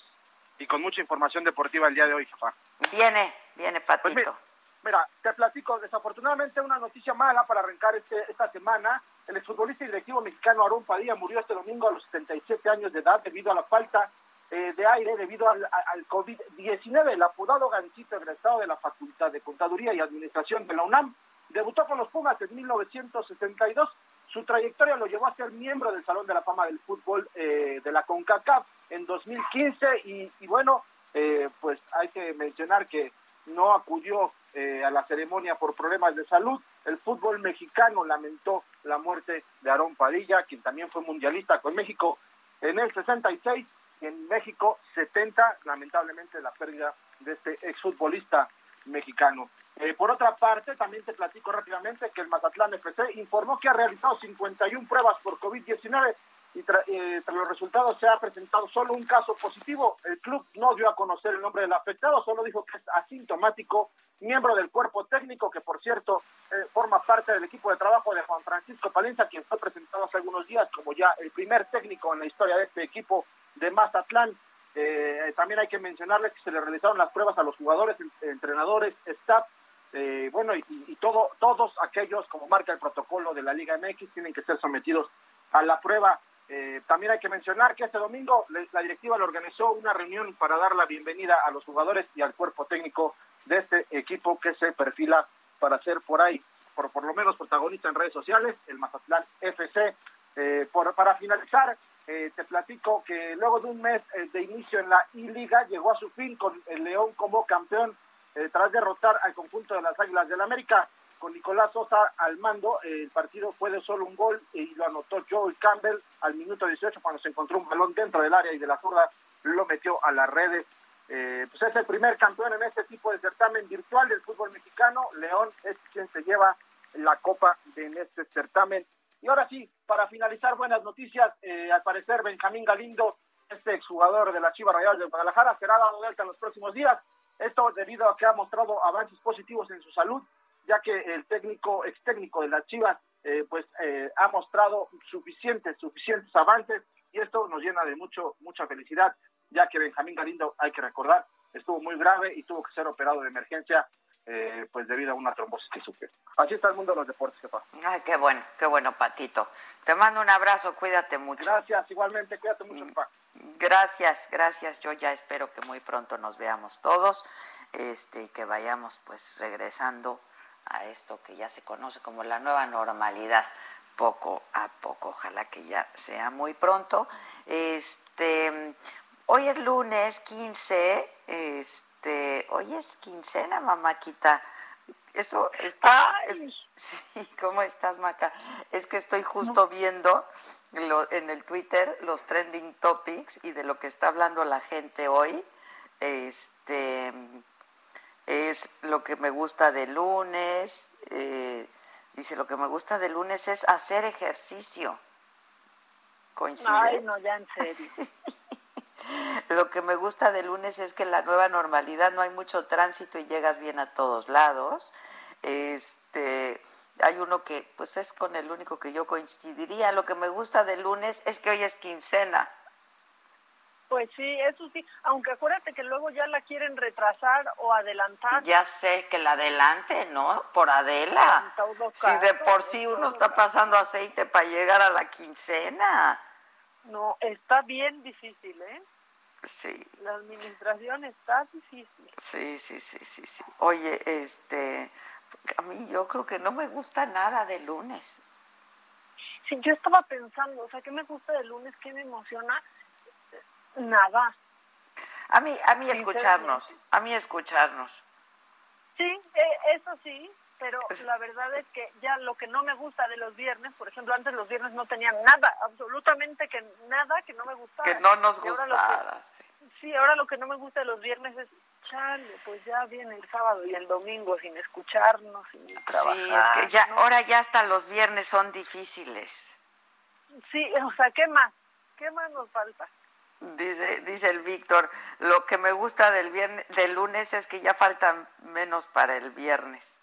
y con mucha información deportiva el día de hoy, jefa. Viene, viene, pues Patito. mira, te platico, desafortunadamente una noticia mala para arrancar este, esta semana. El exfutbolista y directivo mexicano Aarón Padilla murió este domingo a los 77 años de edad debido a la falta eh, de aire debido al, al COVID-19. El apodado Gancito, egresado de la Facultad de Contaduría y Administración de la UNAM, debutó con los Pumas en 1962 Su trayectoria lo llevó a ser miembro del Salón de la Fama del Fútbol eh, de la CONCACAF en 2015 y, y bueno, eh, pues hay que mencionar que no acudió eh, a la ceremonia por problemas de salud. El fútbol mexicano lamentó la muerte de Aarón Padilla, quien también fue mundialista con México en el 66 y en México 70, lamentablemente la pérdida de este exfutbolista mexicano. Eh, por otra parte, también te platico rápidamente que el Mazatlán FC informó que ha realizado 51 pruebas por COVID-19 y tras los resultados se ha presentado solo un caso positivo. El club no dio a conocer el nombre del afectado, solo dijo que es asintomático, miembro del cuerpo técnico, que por cierto eh, forma parte del equipo de trabajo de Juan Francisco Palencia, quien fue presentado hace algunos días como ya el primer técnico en la historia de este equipo de Mazatlán. Eh, también hay que mencionarles que se le realizaron las pruebas a los jugadores, entrenadores, staff, eh, bueno, y, y, todo, todos aquellos, como marca el protocolo de la Liga MX, tienen que ser sometidos a la prueba. Eh, también hay que mencionar que este domingo la directiva le organizó una reunión para dar la bienvenida a los jugadores y al cuerpo técnico de este equipo que se perfila para ser por ahí, por, por lo menos protagonista en redes sociales, el Mazatlán FC. Eh, por, para finalizar, eh, te platico que luego de un mes eh, de inicio en la I-Liga llegó a su fin con el León como campeón eh, tras derrotar al conjunto de las Águilas del América. Con Nicolás Sosa al mando, el partido fue de solo un gol y lo anotó Joel Campbell al minuto 18 cuando se encontró un balón dentro del área y de la zurda lo metió a las redes. Pues es el primer campeón en este tipo de certamen virtual del fútbol mexicano. León es quien se lleva la copa en este certamen. Y ahora sí, para finalizar, buenas noticias. Eh, al parecer, Benjamín Galindo, este exjugador de la Chivas Rayales de Guadalajara, será dado de alta en los próximos días. Esto debido a que ha mostrado avances positivos en su salud, ya que el técnico, ex técnico de las Chivas, eh, pues eh, ha mostrado suficientes, suficientes avances y esto nos llena de mucho, mucha felicidad, ya que Benjamín Galindo, hay que recordar, estuvo muy grave y tuvo que ser operado de emergencia eh, pues debido a una trombosis que sufrió. Así está el mundo de los deportes, jefa. Ay, qué bueno, qué bueno, Patito. Te mando un abrazo, cuídate mucho. Gracias, igualmente, cuídate mucho, papá. Gracias, gracias. Yo ya espero que muy pronto nos veamos todos este, y que vayamos pues regresando a esto que ya se conoce como la nueva normalidad poco a poco. Ojalá que ya sea muy pronto. Este, hoy es lunes 15, este, hoy es quincena, mamáquita. Eso está. Es, sí, ¿cómo estás, Maca? Es que estoy justo viendo lo, en el Twitter los trending topics y de lo que está hablando la gente hoy. Este es lo que me gusta de lunes. Eh, dice, lo que me gusta de lunes es hacer ejercicio. ¿Coincides? Ay, no, ya en serio. lo que me gusta de lunes es que en la nueva normalidad no hay mucho tránsito y llegas bien a todos lados. Este, hay uno que, pues es con el único que yo coincidiría. Lo que me gusta de lunes es que hoy es quincena. Pues sí, eso sí, aunque acuérdate que luego ya la quieren retrasar o adelantar. Ya sé que la adelante, ¿no? Por Adela. Si de por sí uno está pasando aceite para llegar a la quincena. No, está bien difícil, ¿eh? Sí. La administración está difícil. Sí, sí, sí, sí, sí. Oye, este, a mí yo creo que no me gusta nada de lunes. Sí, yo estaba pensando, o sea, ¿qué me gusta de lunes? ¿Qué me emociona? Nada. A mí, a mí escucharnos, a mí escucharnos. Sí, eh, eso sí, pero la verdad es que ya lo que no me gusta de los viernes, por ejemplo, antes los viernes no tenían nada, absolutamente que nada que no me gustara. Que no nos gustara. sí. ahora lo que no me gusta de los viernes es, chale, pues ya viene el sábado y el domingo sin escucharnos, sin trabajar. Sí, es que ya, ¿no? ahora ya hasta los viernes son difíciles. Sí, o sea, ¿qué más? ¿Qué más nos falta? Dice, dice el Víctor, lo que me gusta del viernes, del lunes es que ya faltan menos para el viernes.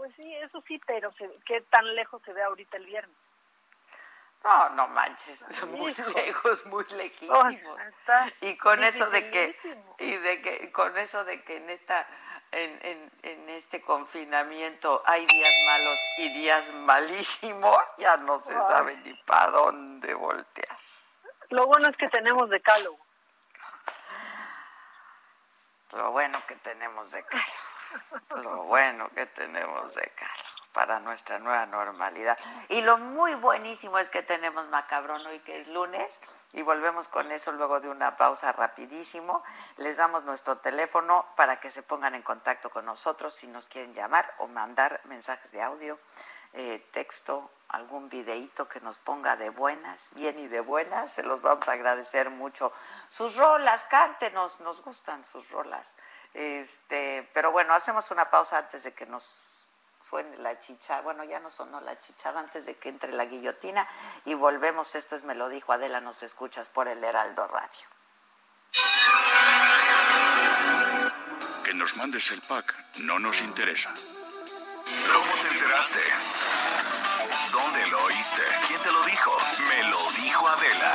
Pues sí, eso sí, pero se- ¿qué tan lejos se ve ahorita el viernes? No, no manches, muy lejos, muy lejísimos. Y con eso de que, y de que, con eso de que en esta, en, en, en este confinamiento hay días malos y días malísimos, ya no se Ay. sabe ni para dónde voltear. Lo bueno es que tenemos decálogo. Lo bueno que tenemos de calor. Lo bueno que tenemos de calor. para nuestra nueva normalidad. Y lo muy buenísimo es que tenemos macabrón hoy que es lunes y volvemos con eso luego de una pausa rapidísimo. Les damos nuestro teléfono para que se pongan en contacto con nosotros si nos quieren llamar o mandar mensajes de audio, eh, texto, algún videíto que nos ponga de buenas, bien y de buenas. Se los vamos a agradecer mucho. Sus rolas, cántenos, nos gustan sus rolas. Este, pero bueno, hacemos una pausa antes de que nos suene la chicha, bueno, ya no sonó la chichada antes de que entre la guillotina y volvemos, esto es Me lo dijo Adela, nos escuchas por el Heraldo Radio. Que nos mandes el pack no nos interesa. ¿Cómo te enteraste? ¿Dónde lo oíste? ¿Quién te lo dijo? Me lo dijo Adela.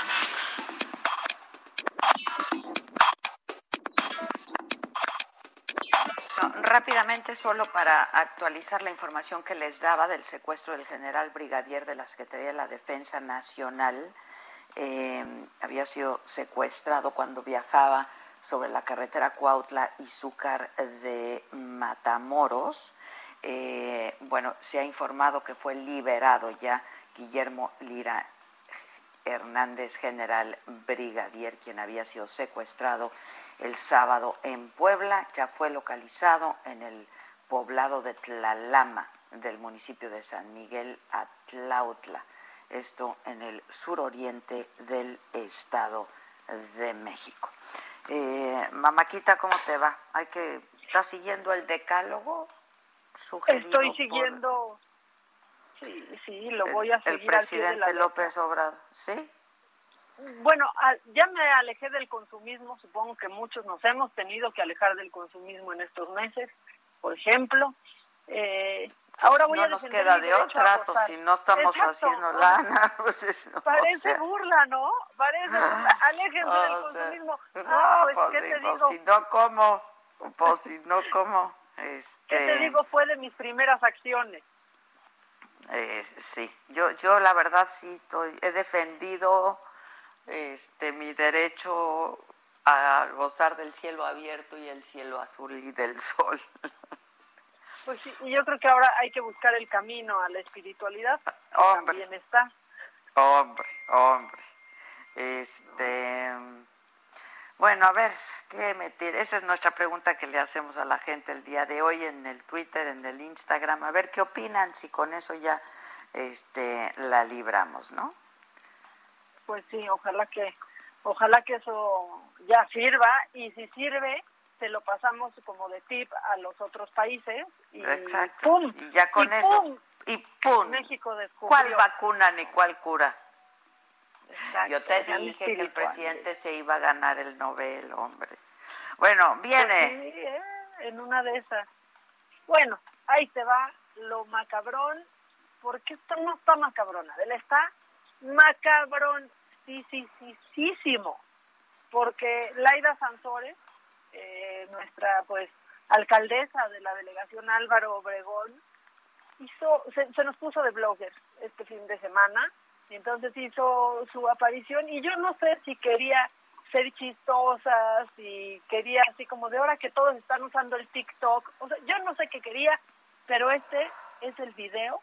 Rápidamente, solo para actualizar la información que les daba del secuestro del general brigadier de la Secretaría de la Defensa Nacional, eh, había sido secuestrado cuando viajaba sobre la carretera Cuautla y Zúcar de Matamoros. Eh, bueno, se ha informado que fue liberado ya Guillermo Lira Hernández, general brigadier, quien había sido secuestrado el sábado en Puebla, ya fue localizado en el poblado de Tlalama del municipio de San Miguel Atlautla, esto en el suroriente del Estado de México. Eh, Mamáquita, ¿cómo te va? Hay que ¿Estás siguiendo el decálogo sugerido Estoy siguiendo, sí, sí, lo voy a seguir. El presidente López Obrador, ¿sí? Bueno, ya me alejé del consumismo, supongo que muchos nos hemos tenido que alejar del consumismo en estos meses, por ejemplo. Eh, Ahora voy no nos queda de otra, pues si no estamos haciendo lana. Pues Parece burla, ¿no? Parece. Aléjense del consumismo. Ah, pues, pues, ¿qué te digo? si no, ¿cómo? Pues si no, ¿cómo? Este... ¿Qué te digo? Fue de mis primeras acciones. Eh, sí, yo, yo la verdad sí estoy, he defendido este mi derecho a gozar del cielo abierto y el cielo azul y del sol. Pues sí, y yo creo que ahora hay que buscar el camino a la espiritualidad. Hombre. También está. Hombre, hombre. Este. Bueno, a ver, ¿qué meter? Esa es nuestra pregunta que le hacemos a la gente el día de hoy en el Twitter, en el Instagram. A ver qué opinan, si con eso ya este, la libramos, ¿no? Pues sí, ojalá que, ojalá que eso ya sirva y si sirve, se lo pasamos como de tip a los otros países y ¡pum! Y ya con eso. Y ¡pum! México descubrió. ¿Cuál vacuna ni cuál cura? Yo te dije que el presidente se iba a ganar el Nobel, hombre. Bueno, viene. Pues sí, ¿eh? en una de esas. Bueno, ahí te va lo macabrón, porque esto no está macabrona, él está macabrón, sí, porque Laida Sansores eh, nuestra pues alcaldesa de la delegación Álvaro Obregón, hizo, se, nos puso de blogger este fin de semana, y entonces hizo su aparición y yo no sé si quería ser chistosa, si quería así como de ahora que todos están usando el TikTok, o sea, yo no sé qué quería, pero este es el video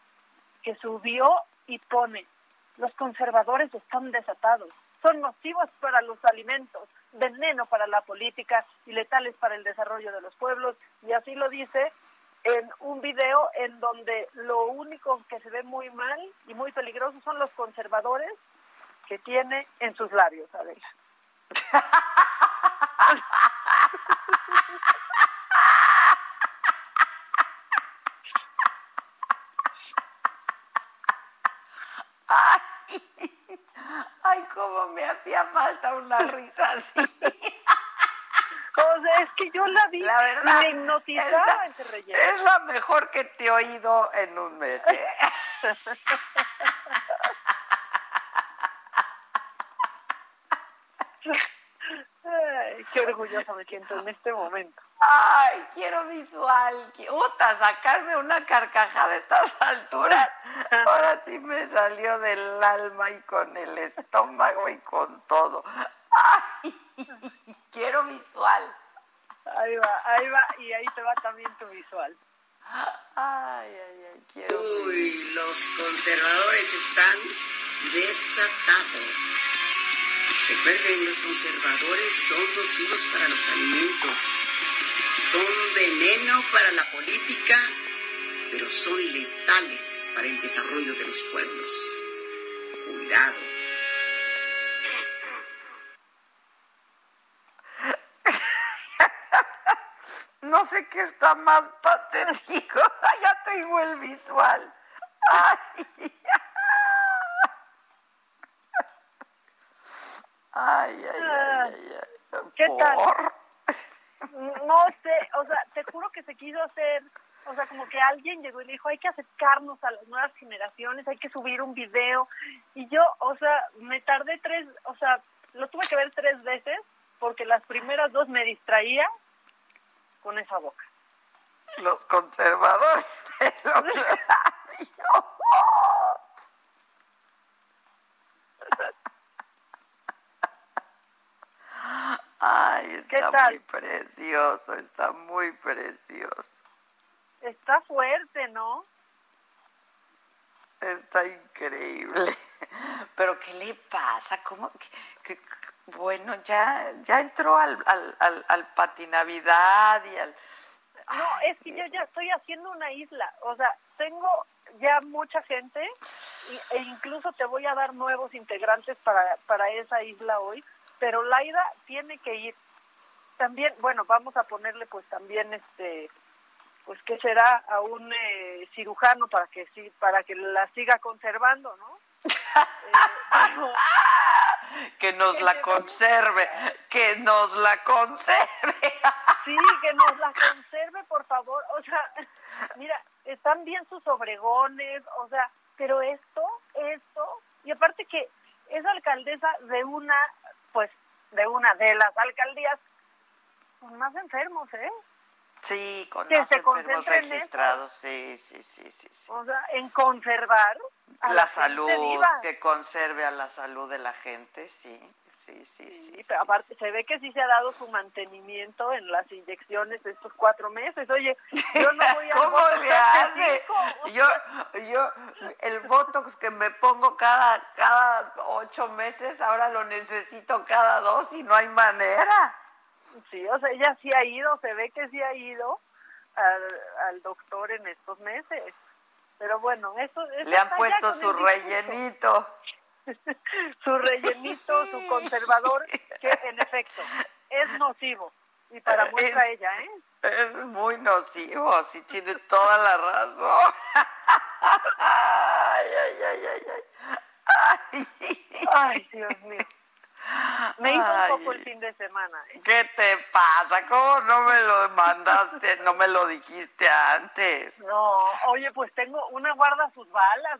que subió y pone, los conservadores están desatados, son nocivos para los alimentos, veneno para la política y letales para el desarrollo de los pueblos. Y así lo dice en un video en donde lo único que se ve muy mal y muy peligroso son los conservadores que tiene en sus labios, Adela. Ay, cómo me hacía falta una risa así. O sea, es que yo la vi la verdad, y me Es la mejor que te he oído en un mes. ¿eh? qué orgullosa me siento en este momento. Ay, quiero visual. Puta, sacarme una carcajada de estas alturas. Ahora sí me salió del alma y con el estómago y con todo. Ay, quiero visual. Ahí va, ahí va, y ahí te va también tu visual. Ay, ay, ay, quiero. Uy, los conservadores están desatados. Recuerden, los conservadores son nocivos para los alimentos, son veneno para la política, pero son letales para el desarrollo de los pueblos. Cuidado. No sé qué está más patético. ya tengo el visual. Ay. Ay, ay, ay, ay, ¿Qué tal? No sé, o sea, te juro que se quiso hacer, o sea, como que alguien llegó y le dijo, hay que acercarnos a las nuevas generaciones, hay que subir un video. Y yo, o sea, me tardé tres, o sea, lo tuve que ver tres veces porque las primeras dos me distraía con esa boca. Los conservadores de los Ay, está muy precioso, está muy precioso. Está fuerte, ¿no? Está increíble. Pero ¿qué le pasa? ¿Cómo? Que, bueno, ya, ya entró al, al, al, al patinavidad y al... No, es que yo ya estoy haciendo una isla. O sea, tengo ya mucha gente e incluso te voy a dar nuevos integrantes para, para esa isla hoy pero Laida tiene que ir también, bueno, vamos a ponerle pues también este pues que será a un eh, cirujano para que sí para que la siga conservando, ¿no? eh, que nos la conserve, que nos la conserve. sí, que nos la conserve, por favor. O sea, mira, están bien sus obregones, o sea, pero esto, esto, y aparte que es alcaldesa de una pues de una de las alcaldías con más enfermos, ¿eh? Sí, con más enfermos registrados, sí, sí, sí, sí, O sea, en conservar la, salud, que conserve a la salud de la gente, sí. Sí, sí, sí, pero aparte se ve que sí se ha dado su mantenimiento en las inyecciones de estos cuatro meses. Oye, yo no voy a... ¿Cómo le hace? Yo, yo, el Botox que me pongo cada, cada ocho meses, ahora lo necesito cada dos y no hay manera. Sí, o sea, ella sí ha ido, se ve que sí ha ido al, al doctor en estos meses. Pero bueno, eso... Le han puesto su rellenito. su rellenito, su conservador, que en efecto es nocivo. Y para muestra ella, ¿eh? Es muy nocivo, sí tiene toda la razón. ay, ay, ay, ay, ay. Ay, Dios mío. Me hizo un poco el fin de semana. ¿eh? ¿Qué te pasa? ¿Cómo no me lo mandaste? No me lo dijiste antes. No, oye, pues tengo una guarda sus balas.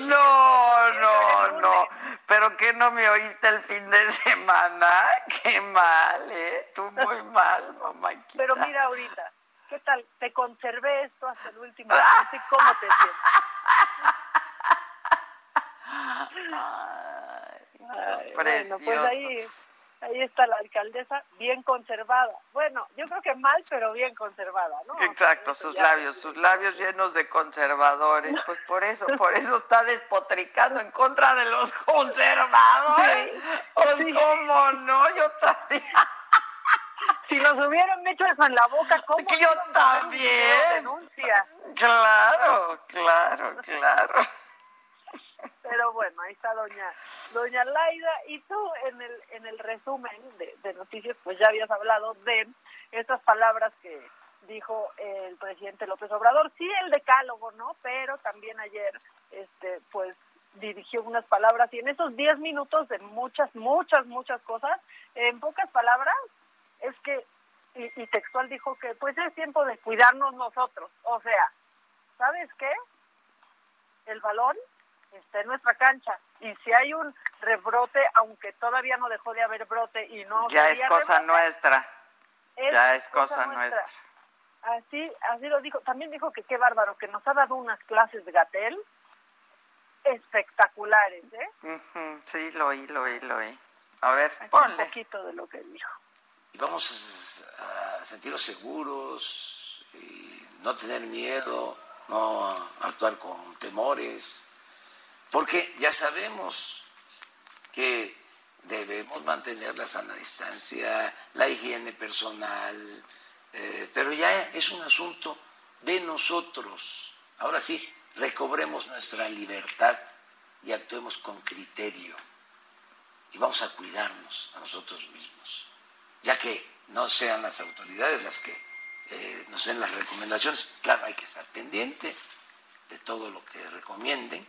No, no, no. ¿Pero qué no me oíste el fin de semana? Qué mal, ¿eh? Tú muy mal, mamá. Pero mira ahorita, ¿qué tal? Te conservé esto hasta el último. No cómo te sientes. bueno, pues ahí, ahí está la alcaldesa bien conservada. Bueno, yo creo que mal, pero bien conservada, ¿no? Exacto, sus labios, sus labios llenos de conservadores. Pues por eso, por eso está despotricando en contra de los conservadores. Pues, ¿Cómo no? Yo también. Si nos hubieran hecho eso en la boca, ¿cómo? Que yo también. Claro, claro, claro. Pero bueno, ahí está doña doña Laida y tú en el en el resumen de, noticias pues ya habías hablado de estas palabras que dijo el presidente López Obrador, sí el decálogo, ¿no? Pero también ayer este pues dirigió unas palabras y en esos 10 minutos de muchas muchas muchas cosas, en pocas palabras es que y, y textual dijo que pues es tiempo de cuidarnos nosotros, o sea, ¿sabes qué? El balón está en nuestra cancha. Y si hay un rebrote, aunque todavía no dejó de haber brote y no... Ya es cosa nuestra. ya es cosa, nuestra. Así, así lo dijo. También dijo que qué bárbaro, que nos ha dado unas clases de Gatel espectaculares, ¿eh? Sí, lo oí, lo oí, lo oí. A ver, ponle. Un poquito de lo que dijo. Vamos a sentirnos seguros, y no tener miedo, no actuar con temores, porque ya sabemos que debemos mantener la sana distancia, la higiene personal, eh, pero ya es un asunto de nosotros. Ahora sí, recobremos nuestra libertad y actuemos con criterio y vamos a cuidarnos a nosotros mismos, ya que no sean las autoridades las que eh, nos den las recomendaciones. Claro, hay que estar pendiente de todo lo que recomienden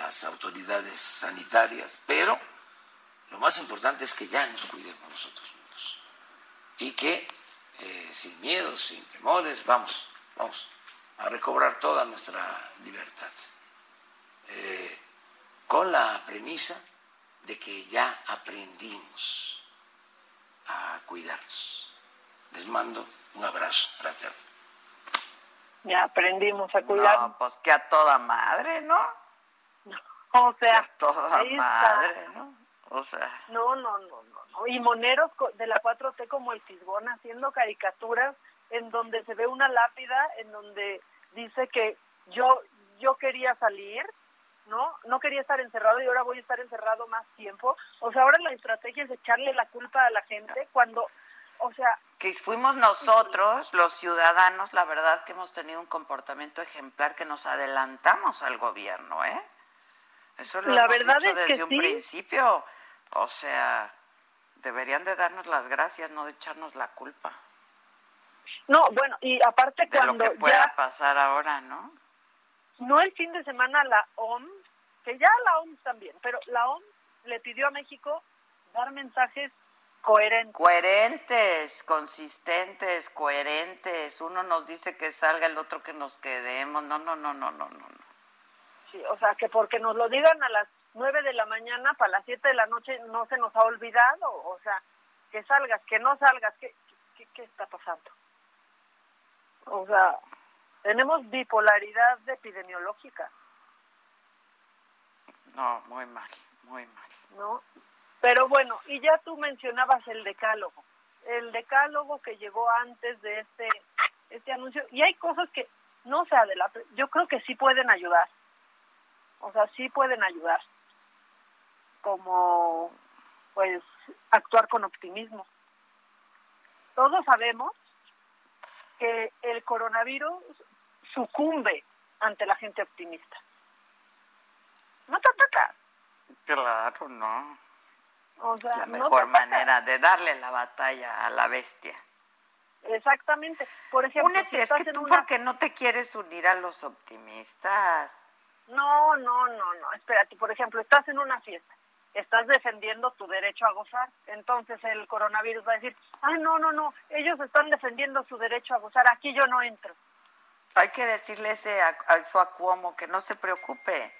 las autoridades sanitarias, pero lo más importante es que ya nos cuidemos nosotros mismos y que eh, sin miedos, sin temores, vamos, vamos a recobrar toda nuestra libertad, eh, con la premisa de que ya aprendimos a cuidarnos. Les mando un abrazo fraterno. Ya aprendimos a cuidarnos. No, pues que a toda madre, ¿no? O sea, toda madre, ¿no? O sea. No, no, no, no, Y moneros de la 4T como el Fisbón haciendo caricaturas en donde se ve una lápida en donde dice que yo yo quería salir, ¿no? No quería estar encerrado y ahora voy a estar encerrado más tiempo. O sea, ahora la estrategia es echarle la culpa a la gente cuando, o sea... Que fuimos nosotros, los ciudadanos, la verdad que hemos tenido un comportamiento ejemplar que nos adelantamos al gobierno, ¿eh? Eso lo la hemos verdad dicho desde un principio. O sea, deberían de darnos las gracias, no de echarnos la culpa. No, bueno, y aparte de cuando lo que pueda pasar ahora, ¿no? No el fin de semana la OMS, que ya la OMS también, pero la OMS le pidió a México dar mensajes coherentes. Coherentes, consistentes, coherentes. Uno nos dice que salga, el otro que nos quedemos. No, no, no, no, no, no. Sí, o sea, que porque nos lo digan a las nueve de la mañana, para las siete de la noche no se nos ha olvidado. O sea, que salgas, que no salgas, ¿qué, qué, qué está pasando? O sea, tenemos bipolaridad epidemiológica. No, muy mal, muy mal. ¿No? Pero bueno, y ya tú mencionabas el decálogo. El decálogo que llegó antes de este este anuncio y hay cosas que no se adelantan. Yo creo que sí pueden ayudar. O sea, sí pueden ayudar. Como pues actuar con optimismo. Todos sabemos que el coronavirus sucumbe ante la gente optimista. No te ataca. Claro, no. O sea, la mejor manera de darle la batalla a la bestia. Exactamente. Por ejemplo, Únete, es que tú porque no te quieres unir a los optimistas. No, no, no, no. Espérate, por ejemplo, estás en una fiesta estás defendiendo tu derecho a gozar. Entonces el coronavirus va a decir, ah, no, no, no, ellos están defendiendo su derecho a gozar, aquí yo no entro. Hay que decirle ese a, a eso a Cuomo que no se preocupe.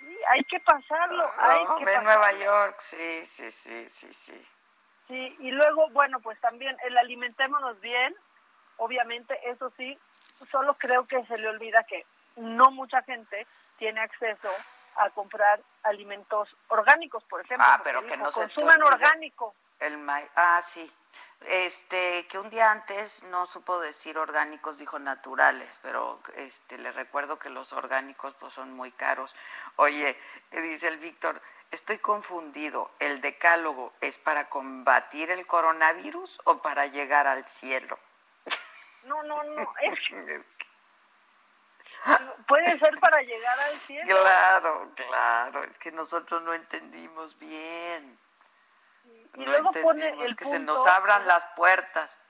Sí, hay que pasarlo. hay que en Nueva York, sí, sí, sí, sí, sí. Sí, y luego, bueno, pues también el alimentémonos bien, obviamente, eso sí, solo creo que se le olvida que no mucha gente tiene acceso a comprar alimentos orgánicos, por ejemplo. Ah, pero que no se consumen orgánico. El maíz, ah, sí. Este, que un día antes no supo decir orgánicos, dijo naturales, pero este le recuerdo que los orgánicos pues son muy caros. Oye, dice el Víctor, estoy confundido, ¿el decálogo es para combatir el coronavirus o para llegar al cielo? No, no, no, es Puede ser para llegar al cielo. Claro, claro, es que nosotros no entendimos bien. Y luego pone el que se nos abran las puertas.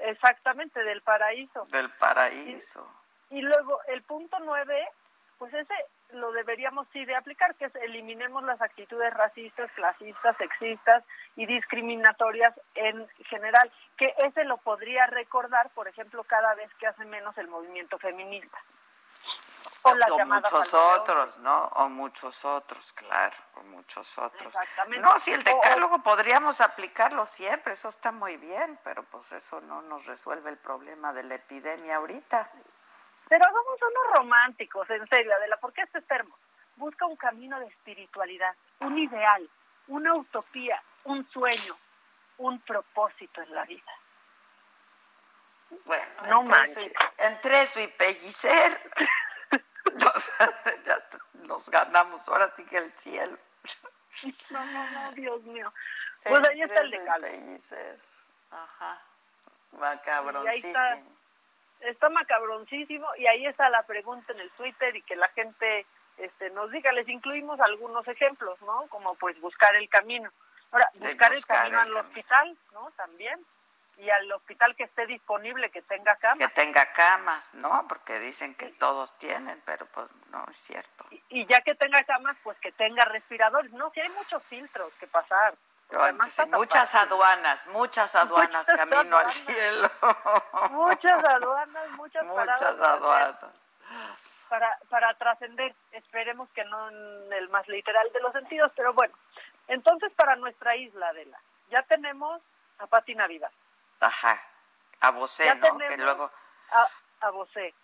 Exactamente, del paraíso. Del paraíso. Y, luego el punto nueve, pues ese lo deberíamos sí de aplicar, que es eliminemos las actitudes racistas, clasistas, sexistas y discriminatorias en general, que ese lo podría recordar, por ejemplo, cada vez que hace menos el movimiento feminista. o, muchos otros, ¿no? O muchos otros, claro, o muchos otros. Exactamente. No, si el decálogo podríamos aplicarlo siempre, eso está muy bien, pero pues eso no nos resuelve el problema de la epidemia ahorita. Pero somos unos románticos, en serio, Adela, porque este termo busca un camino de espiritualidad, un ideal, una utopía, un sueño, un propósito en la vida. Bueno, no manches. Entre eso y pellicer, nos, ganamos ahora sí que el cielo. No, no, no, Dios mío. Pues ahí está el decálogo. Ajá. Macabroncísimo. Está, macabroncísimo y ahí está la pregunta en el Twitter y que la gente este, nos diga. Les incluimos algunos ejemplos, ¿no? Como pues buscar el camino. Ahora, buscar, el camino al hospital, ¿no? También y al hospital que esté disponible, que tenga camas. Que tenga camas, ¿no? Porque dicen que todos tienen, pero pues no es cierto. Y, ya que tenga camas, pues que tenga respiradores. No, si hay muchos filtros que pasar. Muchas aduanas, muchas aduanas camino al cielo. Muchas aduanas, muchas, muchas aduanas. Para, para trascender, esperemos que no en el más literal de los sentidos, pero bueno. Entonces, para nuestra isla, Adela, ya tenemos a Pati Navidad. Ajá, a Bosé, ¿no? Que luego... A, a Bosé.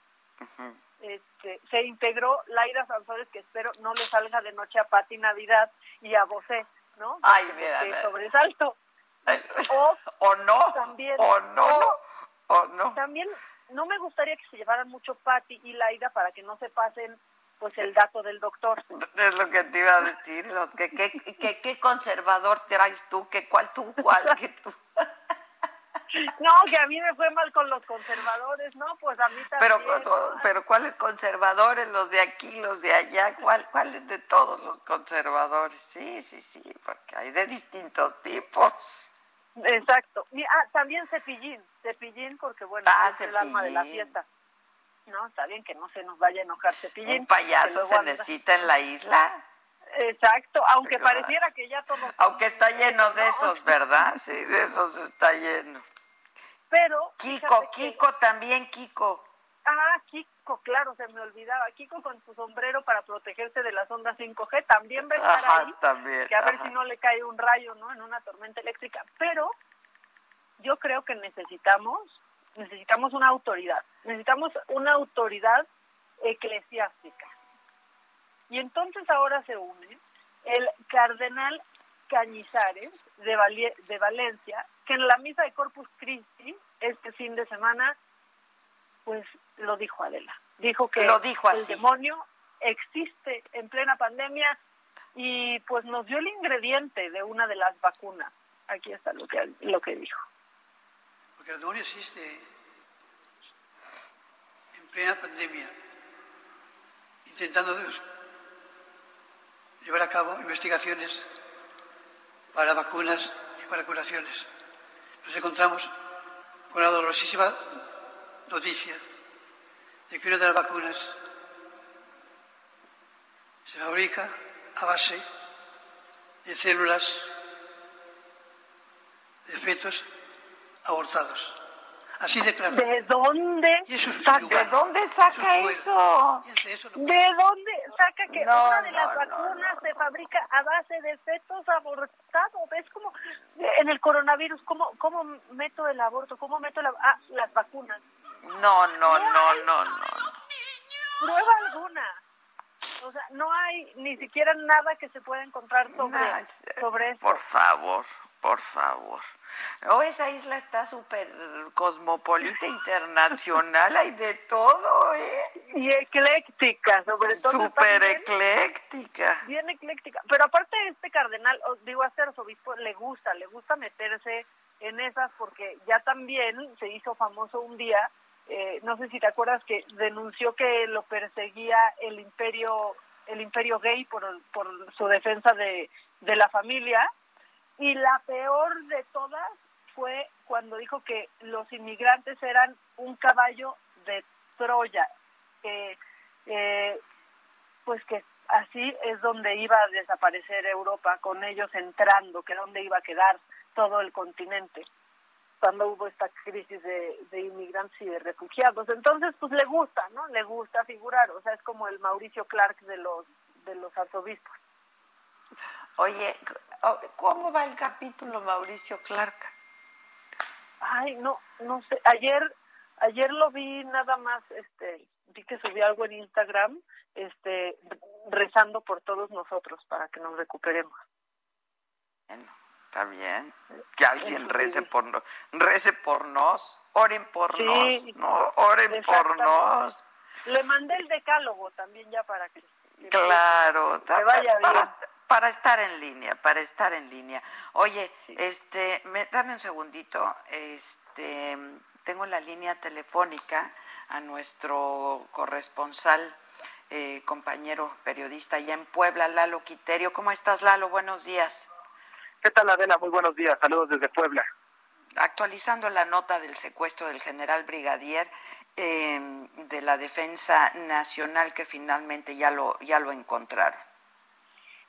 este, se integró Laira Sanzores, que espero no le salga de noche a Pati Navidad y a Bosé, ¿no? Ay, mira, sobresalto. O, o no, también, o no, o no. También no me gustaría que se llevaran mucho Pati y Laira para que no se pasen pues el dato del doctor. Es lo que te iba a decir, los que, qué conservador traes tú, que cuál tú, cuál que tú. No, que a mí me fue mal con los conservadores, ¿no? Pues a mí también. Pero, pero ¿cuáles conservadores? ¿Los de aquí, los de allá? ¿Cuál, ¿Cuáles de todos los conservadores? Sí, sí, sí, porque hay de distintos tipos. Exacto. ah, también Cepillín, Cepillín porque bueno, ah, es el alma de la fiesta. No, está bien que no se nos vaya a enojar Cepillín. ¿Un payaso se necesita en la isla? Exacto, aunque pareciera que ya todo... Aunque está lleno de esos, ¿verdad? Sí, de esos está lleno. Pero. Kiko, Kiko también, Kiko. Ah, Kiko, claro, se me olvidaba. Kiko con su sombrero para protegerse de las ondas 5G también va a estar ahí. También, que a ver si no le cae un rayo, ¿no? En una tormenta eléctrica. Pero yo creo que necesitamos, necesitamos una autoridad. Necesitamos una autoridad eclesiástica. Y entonces ahora se une el cardenal Cañizares de, de Valencia, que en la misa de Corpus Christi este fin de semana, pues lo dijo Adela. Dijo que lo dijo el demonio existe en plena pandemia y pues nos dio el ingrediente de una de las vacunas. Aquí está lo que, lo que dijo. Porque el demonio existe en plena pandemia, intentando llevar a cabo investigaciones para vacunas y para curaciones. Nos encontramos con la dolorosísima noticia de que una de las vacunas se fabrica a base de células de fetos abortados. Así de claro. ¿De dónde saca, ¿De dónde saca eso? ¿De dónde saca que una de las vacunas se fabrica a base de fetos abortados? ¿Ves como en el coronavirus cómo, cómo meto el aborto? ¿Cómo meto ah, las vacunas? No, no, no, no, no. Prueba alguna. O sea, no hay ni siquiera nada que se pueda encontrar sobre, sobre eso. Por favor, por favor. Oh, esa isla está súper cosmopolita, internacional, hay de todo, ¿eh? Y ecléctica, sobre todo. Súper ecléctica. Bien ecléctica. Pero aparte este cardenal, digo, a este arzobispo le gusta, le gusta meterse en esas porque ya también se hizo famoso un día, eh, no sé si te acuerdas que denunció que lo perseguía el imperio el imperio gay por, por su defensa de, de la familia y la peor de todas fue cuando dijo que los inmigrantes eran un caballo de Troya, eh, pues que así es donde iba a desaparecer Europa, con ellos entrando, que donde iba a quedar todo el continente. cuando hubo esta crisis de, de, inmigrantes y de refugiados. Entonces, pues le gusta, ¿no? Le gusta figurar, o sea, es como el Mauricio Clark de los de los arzobispos. Oye, ¿cómo va el capítulo Mauricio Clark? Ay, no, no sé. Ayer, ayer lo vi nada más, este, vi que subió algo en Instagram, este, rezando por todos nosotros para que nos recuperemos. Bueno, está bien. Que alguien rece por nos, rece por nos, oren por nos, no, oren por nos. Le mandé el decálogo también ya para que, claro, que vaya bien. Para, estar en línea, para estar en línea. Oye, este, me, dame un segundito, este, tengo la línea telefónica a nuestro corresponsal, eh, compañero periodista allá en Puebla, Lalo Quiterio. ¿Cómo estás, Lalo? Buenos días. ¿Qué tal, Adela? Muy buenos días. Saludos desde Puebla. Actualizando la nota del secuestro del general brigadier em, de la Defensa Nacional que finalmente ya lo, ya lo encontraron.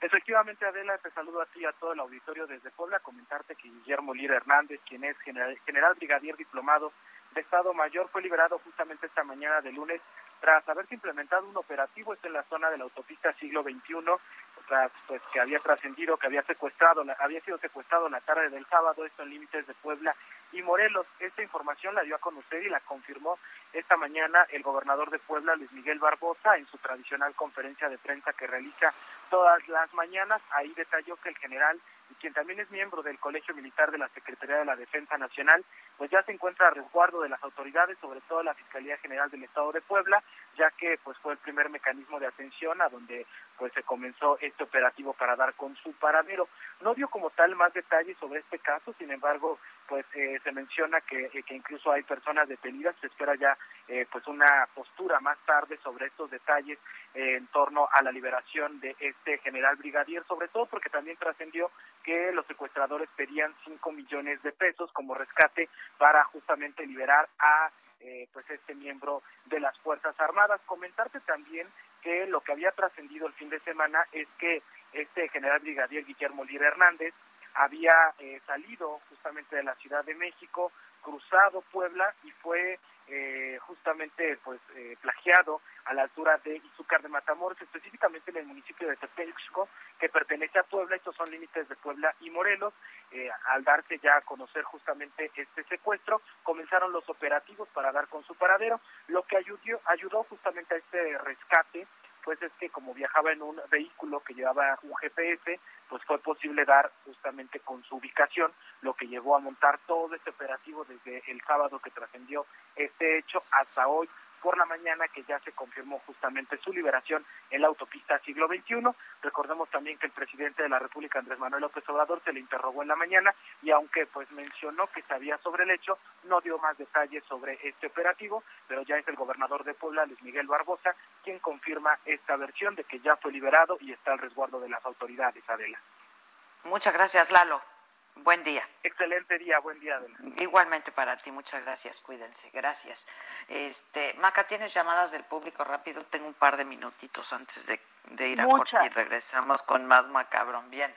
Efectivamente, Adela, te saludo a ti y a todo el auditorio desde Puebla. Comentarte que Guillermo Lira Hernández, quien es general, general brigadier diplomado de Estado Mayor, fue liberado justamente esta mañana de lunes tras haberse implementado un operativo en la zona de la autopista siglo XXI, tras pues que había trascendido, que había secuestrado, había sido secuestrado la tarde del sábado, esto en límites de Puebla y Morelos. Esta información la dio a conocer y la confirmó esta mañana el gobernador de Puebla, Luis Miguel Barbosa, en su tradicional conferencia de prensa que realiza todas las mañanas. Ahí detalló que el general quien también es miembro del Colegio Militar de la Secretaría de la Defensa Nacional, pues ya se encuentra a resguardo de las autoridades, sobre todo la Fiscalía General del Estado de Puebla, ya que pues fue el primer mecanismo de atención a donde pues se comenzó este operativo para dar con su paradero. No dio como tal más detalles sobre este caso, sin embargo, pues eh, se menciona que, eh, que incluso hay personas detenidas, se espera ya eh, pues una postura más tarde sobre estos detalles en torno a la liberación de este general brigadier, sobre todo porque también trascendió que los secuestradores pedían 5 millones de pesos como rescate para justamente liberar a eh, pues este miembro de las Fuerzas Armadas. Comentarte también que lo que había trascendido el fin de semana es que este general brigadier Guillermo Lira Hernández había eh, salido justamente de la Ciudad de México, cruzado Puebla y fue eh, justamente pues eh, plagiado a la altura de Izúcar de Matamoros, específicamente en el municipio de Tepexco, que pertenece a Puebla, estos son límites de Puebla y Morelos. Eh, al darse ya a conocer justamente este secuestro, comenzaron los operativos para dar con su paradero, lo que ayudó, ayudó justamente a este rescate pues es que como viajaba en un vehículo que llevaba un GPS, pues fue posible dar justamente con su ubicación, lo que llevó a montar todo este operativo desde el sábado que trascendió este hecho hasta hoy por la mañana que ya se confirmó justamente su liberación en la autopista siglo XXI. Recordemos también que el presidente de la República, Andrés Manuel López Obrador, se le interrogó en la mañana y aunque pues mencionó que sabía sobre el hecho, no dio más detalles sobre este operativo, pero ya es el gobernador de Puebla, Luis Miguel Barbosa, quien confirma esta versión de que ya fue liberado y está al resguardo de las autoridades, Adela. Muchas gracias, Lalo. Buen día. Excelente día, buen día. Igualmente para ti, muchas gracias, cuídense, gracias. Este, Maca, ¿tienes llamadas del público rápido? Tengo un par de minutitos antes de, ir a corte y regresamos con más macabrón. Bien.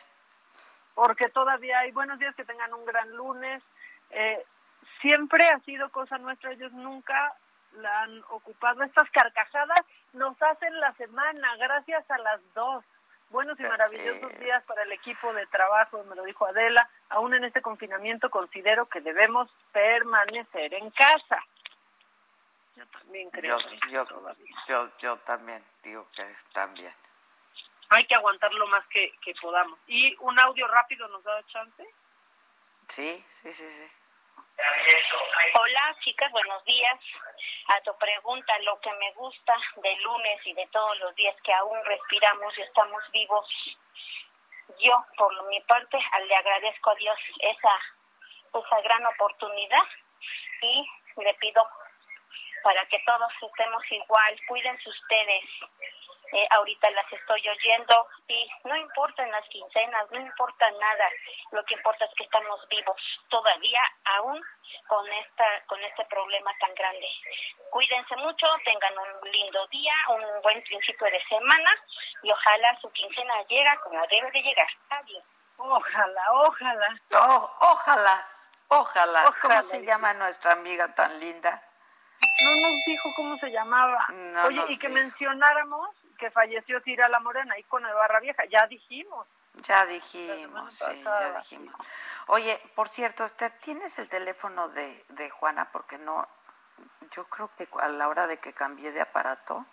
Porque todavía hay buenos días que tengan un gran lunes. Eh, siempre ha sido cosa nuestra, ellos nunca la han ocupado. Estas carcajadas nos hacen la semana, gracias a las dos. Buenos y maravillosos días para el equipo de trabajo, me lo dijo Adela. Aún en este confinamiento considero que debemos permanecer en casa. Yo también creo. Yo, yo, yo, también digo que también. Hay que aguantar lo más que, que podamos. ¿Y un audio rápido nos da chance? Sí, sí, sí, sí. Hola chicas, buenos días. A tu pregunta, lo que me gusta de lunes y de todos los días que aún respiramos y estamos vivos, yo por mi parte le agradezco a Dios esa, esa gran oportunidad y le pido para que todos estemos igual, cuídense ustedes, eh, ahorita las estoy oyendo y no importan las quincenas, no importa nada, lo que importa es que estamos vivos todavía aún con esta con este problema tan grande. Cuídense mucho, tengan un lindo día, un buen principio de semana y ojalá su quincena llegue como debe de llegar. Adiós. Ojalá, ojalá. ojalá. Ojalá. ¿Cómo se llama nuestra amiga tan linda? No nos dijo cómo se llamaba. Oye, y que mencionáramos que falleció Tira la Morena, con de Barra Vieja. Ya dijimos. Ya dijimos, sí, ya dijimos. Oye, por cierto, ¿usted tienes el teléfono de, de Juana? Porque no, yo creo que a la hora de que cambié de aparato,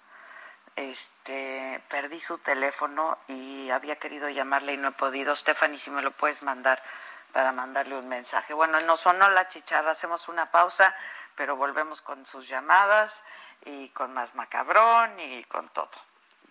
este, perdí su teléfono y había querido llamarle y no he podido. Stephanie, si me lo puedes mandar para mandarle un mensaje. Bueno, no sonó la chicharra, hacemos una pausa, pero volvemos con sus llamadas y con más macabrón y con todo.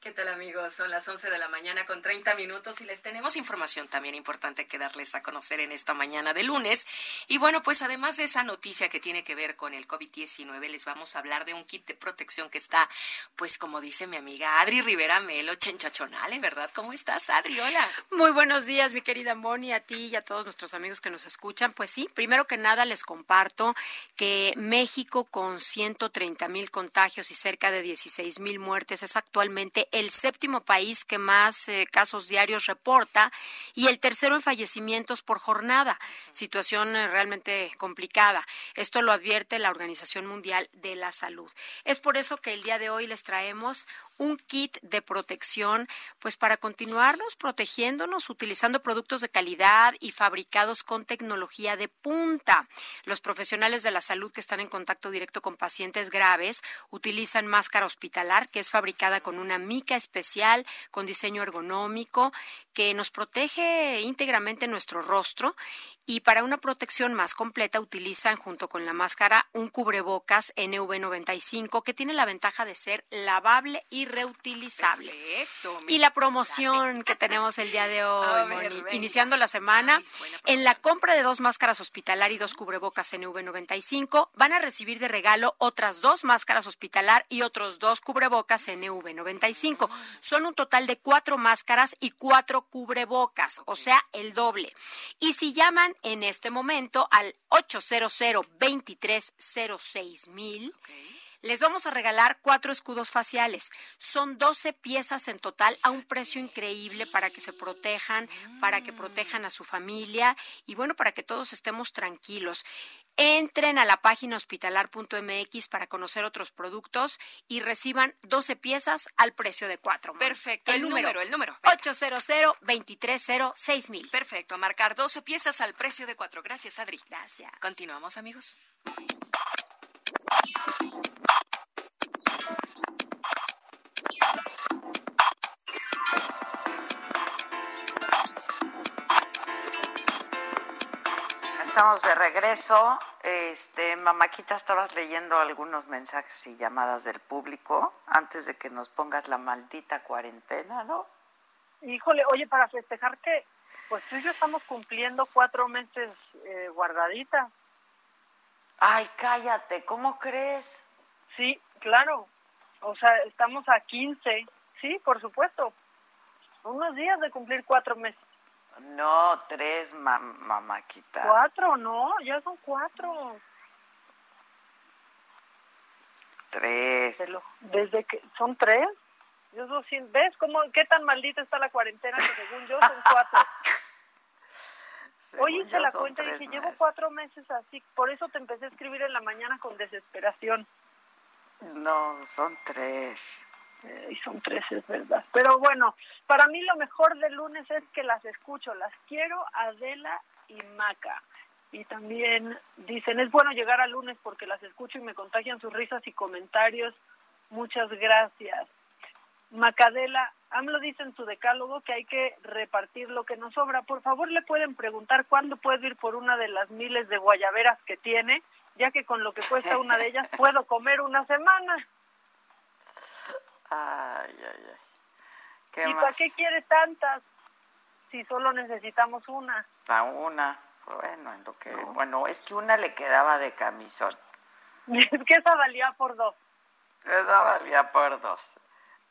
¿Qué tal amigos? Son las 11 de la mañana con 30 minutos y les tenemos información también importante que darles a conocer en esta mañana de lunes. Y bueno, pues además de esa noticia que tiene que ver con el COVID-19, les vamos a hablar de un kit de protección que está, pues como dice mi amiga Adri Rivera Melo, chenchachonale, ¿verdad? ¿Cómo estás, Adri? Hola. Muy buenos días, mi querida Moni, a ti y a todos nuestros amigos que nos escuchan. Pues sí, primero que nada les comparto que México con 130 mil contagios y cerca de 16 mil muertes es actualmente el séptimo país que más eh, casos diarios reporta y el tercero en fallecimientos por jornada. Situación eh, realmente complicada. Esto lo advierte la Organización Mundial de la Salud. Es por eso que el día de hoy les traemos un kit de protección, pues para continuarnos protegiéndonos utilizando productos de calidad y fabricados con tecnología de punta. Los profesionales de la salud que están en contacto directo con pacientes graves utilizan máscara hospitalar que es fabricada con una mica especial con diseño ergonómico que nos protege íntegramente nuestro rostro y para una protección más completa utilizan junto con la máscara un cubrebocas NV95 que tiene la ventaja de ser lavable y reutilizable. Perfecto, y la promoción que tenemos el día de hoy, Moni, iniciando la semana, en la compra de dos máscaras hospitalar y dos cubrebocas NV95 van a recibir de regalo otras dos máscaras hospitalar y otros dos cubrebocas NV95. Son un total de cuatro máscaras y cuatro cubrebocas, o sea, el doble. Y si llaman en este momento al 800 2306 mil. Les vamos a regalar cuatro escudos faciales. Son 12 piezas en total a un precio increíble para que se protejan, para que protejan a su familia y bueno, para que todos estemos tranquilos. Entren a la página hospitalar.mx para conocer otros productos y reciban 12 piezas al precio de cuatro. Perfecto. El, número, el número. 800 2306 mil. Perfecto. A marcar 12 piezas al precio de cuatro. Gracias, Adri. Gracias. Continuamos, amigos. Estamos de regreso. Este, Mamáquita, estabas leyendo algunos mensajes y llamadas del público antes de que nos pongas la maldita cuarentena, ¿no? Híjole, oye, para festejar que pues tú y yo estamos cumpliendo cuatro meses eh, guardaditas. Ay, cállate, ¿cómo crees? Sí, claro. O sea, estamos a 15. Sí, por supuesto. Unos días de cumplir cuatro meses. No, tres, mamáquita. Cuatro, no, ya son cuatro. Tres. Desde que son tres. Yo ¿Ves cómo, qué tan maldita está la cuarentena que según yo son cuatro? Hoy hice la cuenta y dije, llevo cuatro meses así, por eso te empecé a escribir en la mañana con desesperación. No, son tres. y son tres, es verdad. Pero bueno, para mí lo mejor del lunes es que las escucho, las quiero, Adela y Maca. Y también dicen, es bueno llegar al lunes porque las escucho y me contagian sus risas y comentarios. Muchas gracias. Macadela, AMLO dice en su decálogo que hay que repartir lo que nos sobra. Por favor, le pueden preguntar cuándo puedo ir por una de las miles de guayaberas que tiene, ya que con lo que cuesta una de ellas puedo comer una semana. Ay, ay, ay. ¿Qué ¿Y más? para qué quiere tantas si solo necesitamos una? Pa' una. Bueno, en lo que, bueno, es que una le quedaba de camisón. Es que esa valía por dos. Esa valía por dos.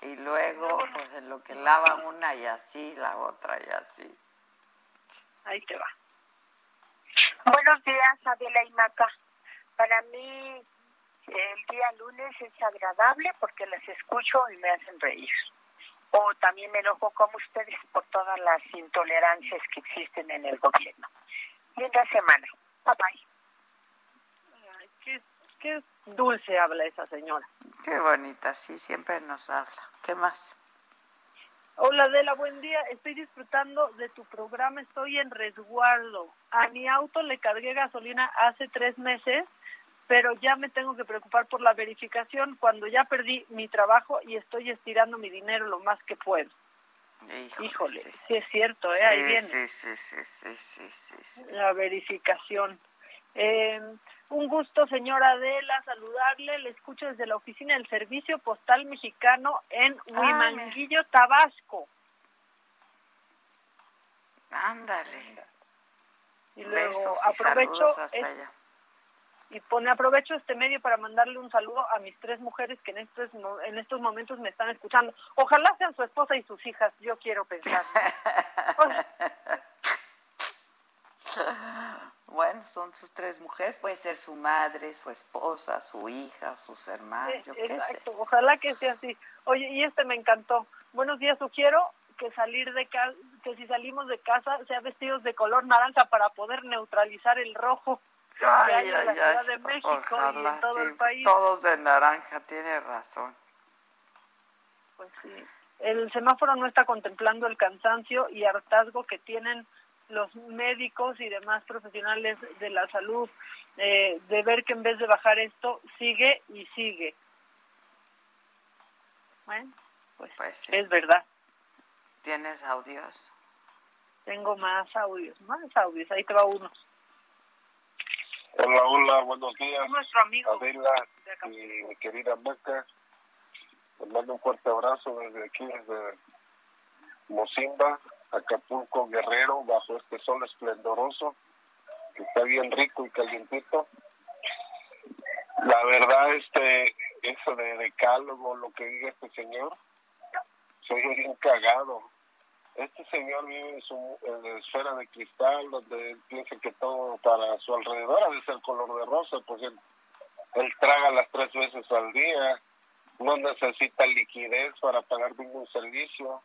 Y luego, pues en lo que lava una y así, la otra y así. Ahí te va. Buenos días, Adela y Maca. Para mí, el día lunes es agradable porque las escucho y me hacen reír. O también me enojo como ustedes por todas las intolerancias que existen en el gobierno. Linda semana. Bye bye. Ay, qué, qué dulce habla esa señora. Qué bonita, sí, siempre nos habla. ¿Qué más? Hola Adela, buen día. Estoy disfrutando de tu programa. Estoy en resguardo. A mi auto le cargué gasolina hace tres meses, pero ya me tengo que preocupar por la verificación cuando ya perdí mi trabajo y estoy estirando mi dinero lo más que puedo. Híjole, sí es cierto, ¿eh? ahí Sí, viene Sí, sí, sí, sí, sí, sí, sí. la verificación. Eh, un gusto, señora Adela, saludarle. Le escucho desde la oficina del Servicio Postal Mexicano en Ah, Huimanguillo, Tabasco. Ándale. Y luego Besos y aprovecho hasta es- allá. Y pone aprovecho este medio para mandarle un saludo a mis tres mujeres que en estos en estos momentos me están escuchando. Ojalá sean su esposa y sus hijas, yo quiero pensar. Bueno, son sus tres mujeres, puede ser su madre, su esposa, su hija, sus hermanos, Sí, yo qué sé. Exacto, ojalá que sea así. Oye, y este me encantó. Buenos días, sugiero que salir de casa, que si salimos de casa sea vestidos de color naranja para poder neutralizar el rojo que Ay, hay en la ay, Ciudad ay, de México y ojalá, en todo sí, el pues país. todos de naranja, tiene razón. Pues sí. El semáforo no está contemplando el cansancio y hartazgo que tienen los médicos y demás profesionales de la salud, eh, de ver que en vez de bajar esto, sigue y sigue. Bueno, pues, sí. es verdad. ¿Tienes audios? Tengo más audios, más audios. Ahí te va uno. Hola, hola, buenos días. Nuestro amigo. Adela y mi querida Maca. Les mando un fuerte abrazo desde aquí, desde Mocimba, Acapulco, Guerrero, bajo este sol esplendoroso, que está bien rico y calientito. La verdad, este, eso de decálogo, lo que diga este señor, soy bien cagado. Este señor vive en su en esfera de cristal, donde él piensa que todo para su alrededor ha de ser color de rosa, pues él, traga las tres veces al día, no necesita liquidez para pagar ningún servicio.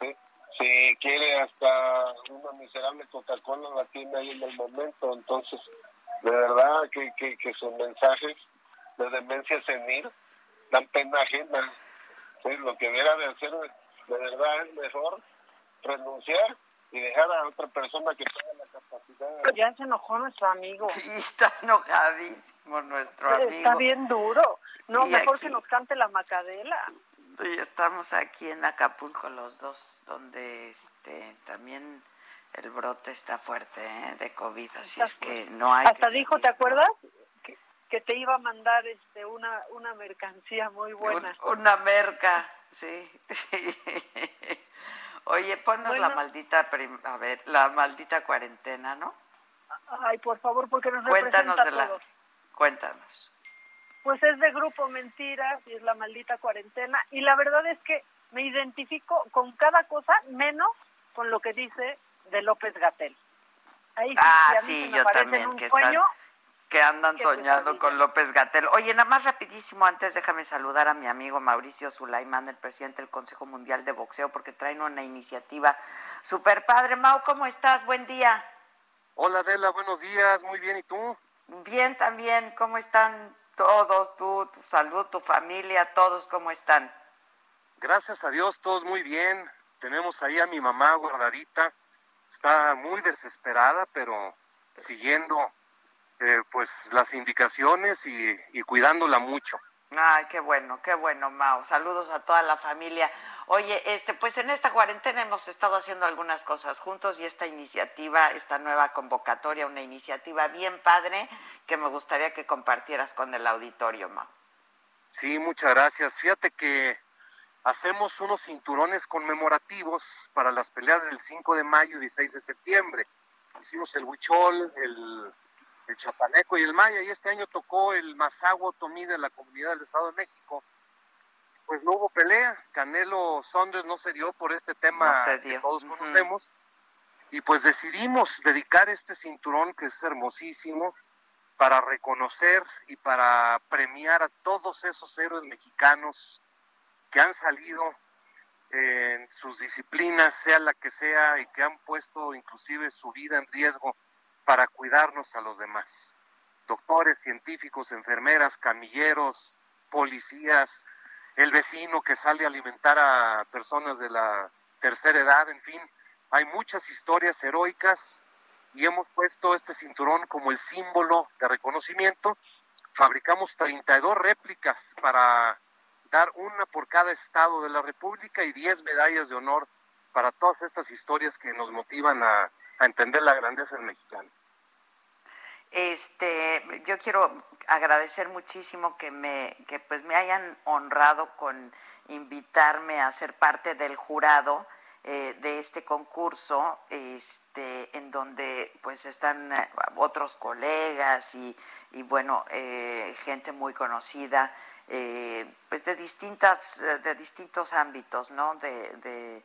Si quiere hasta una miserable Coca-Cola la tiene ahí en el momento, entonces de verdad que, que, que sus mensajes de demencia senil dan pena ajena. Lo que debiera de hacer de verdad es mejor renunciar y dejar a otra persona que tenga la capacidad. Ya se enojó nuestro amigo. Sí, está enojadísimo nuestro amigo. Está bien duro. No, Y mejor aquí- que nos cante la macadela. Y estamos aquí en Acapulco los dos, donde este también el brote está fuerte ¿eh? de COVID, así es que no hay Hasta que dijo, ¿te acuerdas? Que, que te iba a mandar este una una mercancía muy buena. Un- una merca, sí, sí. Oye, ponnos la maldita, a ver, la maldita cuarentena, ¿no? Ay, por favor, porque nos Cuéntanos representa de la, todos. cuéntanos. Pues es de grupo Mentiras y es la maldita cuarentena. Y la verdad es que me identifico con cada cosa menos con lo que dice de López Gatel. Ahí sí, Ah, sí, me yo también, un que sueño, que andan soñando con López Gatel. Oye, nada más rapidísimo, antes déjame saludar a mi amigo Mauricio Sulaimán, el presidente del Consejo Mundial de Boxeo, porque traen una iniciativa super padre. Mau, ¿cómo estás? Buen día. Hola Adela, buenos días, muy bien, ¿y tú? Bien también, ¿cómo están todos? Tú, tu salud, tu familia, todos, ¿cómo están? Gracias a Dios, todos muy bien. Tenemos ahí a mi mamá guardadita, está muy desesperada, pero siguiendo eh, pues las indicaciones y, y cuidándola mucho. Ay, qué bueno, qué bueno, Mau. Saludos a toda la familia. Oye, este, pues en esta cuarentena hemos estado haciendo algunas cosas juntos y esta iniciativa, esta nueva convocatoria, una iniciativa bien padre que me gustaría que compartieras con el auditorio, Mau. Sí, muchas gracias. Fíjate que hacemos unos cinturones conmemorativos para las peleas del 5 de mayo y 16 de septiembre. Hicimos el huichol, el, el chapaneco y el maya, y este año tocó el mazagua tomí de la comunidad del Estado de México pues no hubo pelea. Canelo Saunders no se dio por este tema que todos conocemos. Y pues decidimos dedicar este cinturón, que es hermosísimo, para reconocer y para premiar a todos esos héroes mexicanos que han salido en sus disciplinas, sea la que sea, y que han puesto inclusive su vida en riesgo para cuidarnos a los demás. Doctores, científicos, enfermeras, camilleros, policías, el vecino que sale a alimentar a personas de la tercera edad, en fin, hay muchas historias heroicas y hemos puesto este cinturón como el símbolo de reconocimiento. Fabricamos 32 réplicas para dar una por cada estado de la República y 10 medallas de honor para todas estas historias que nos motivan a, a entender la grandeza del mexicano. Este, yo quiero agradecer muchísimo que me, que pues me hayan honrado con invitarme a ser parte del jurado eh, de este concurso, este, en donde pues están eh, otros colegas y, y bueno, eh, gente muy conocida, pues de distintas, de distintos ámbitos, ¿no? de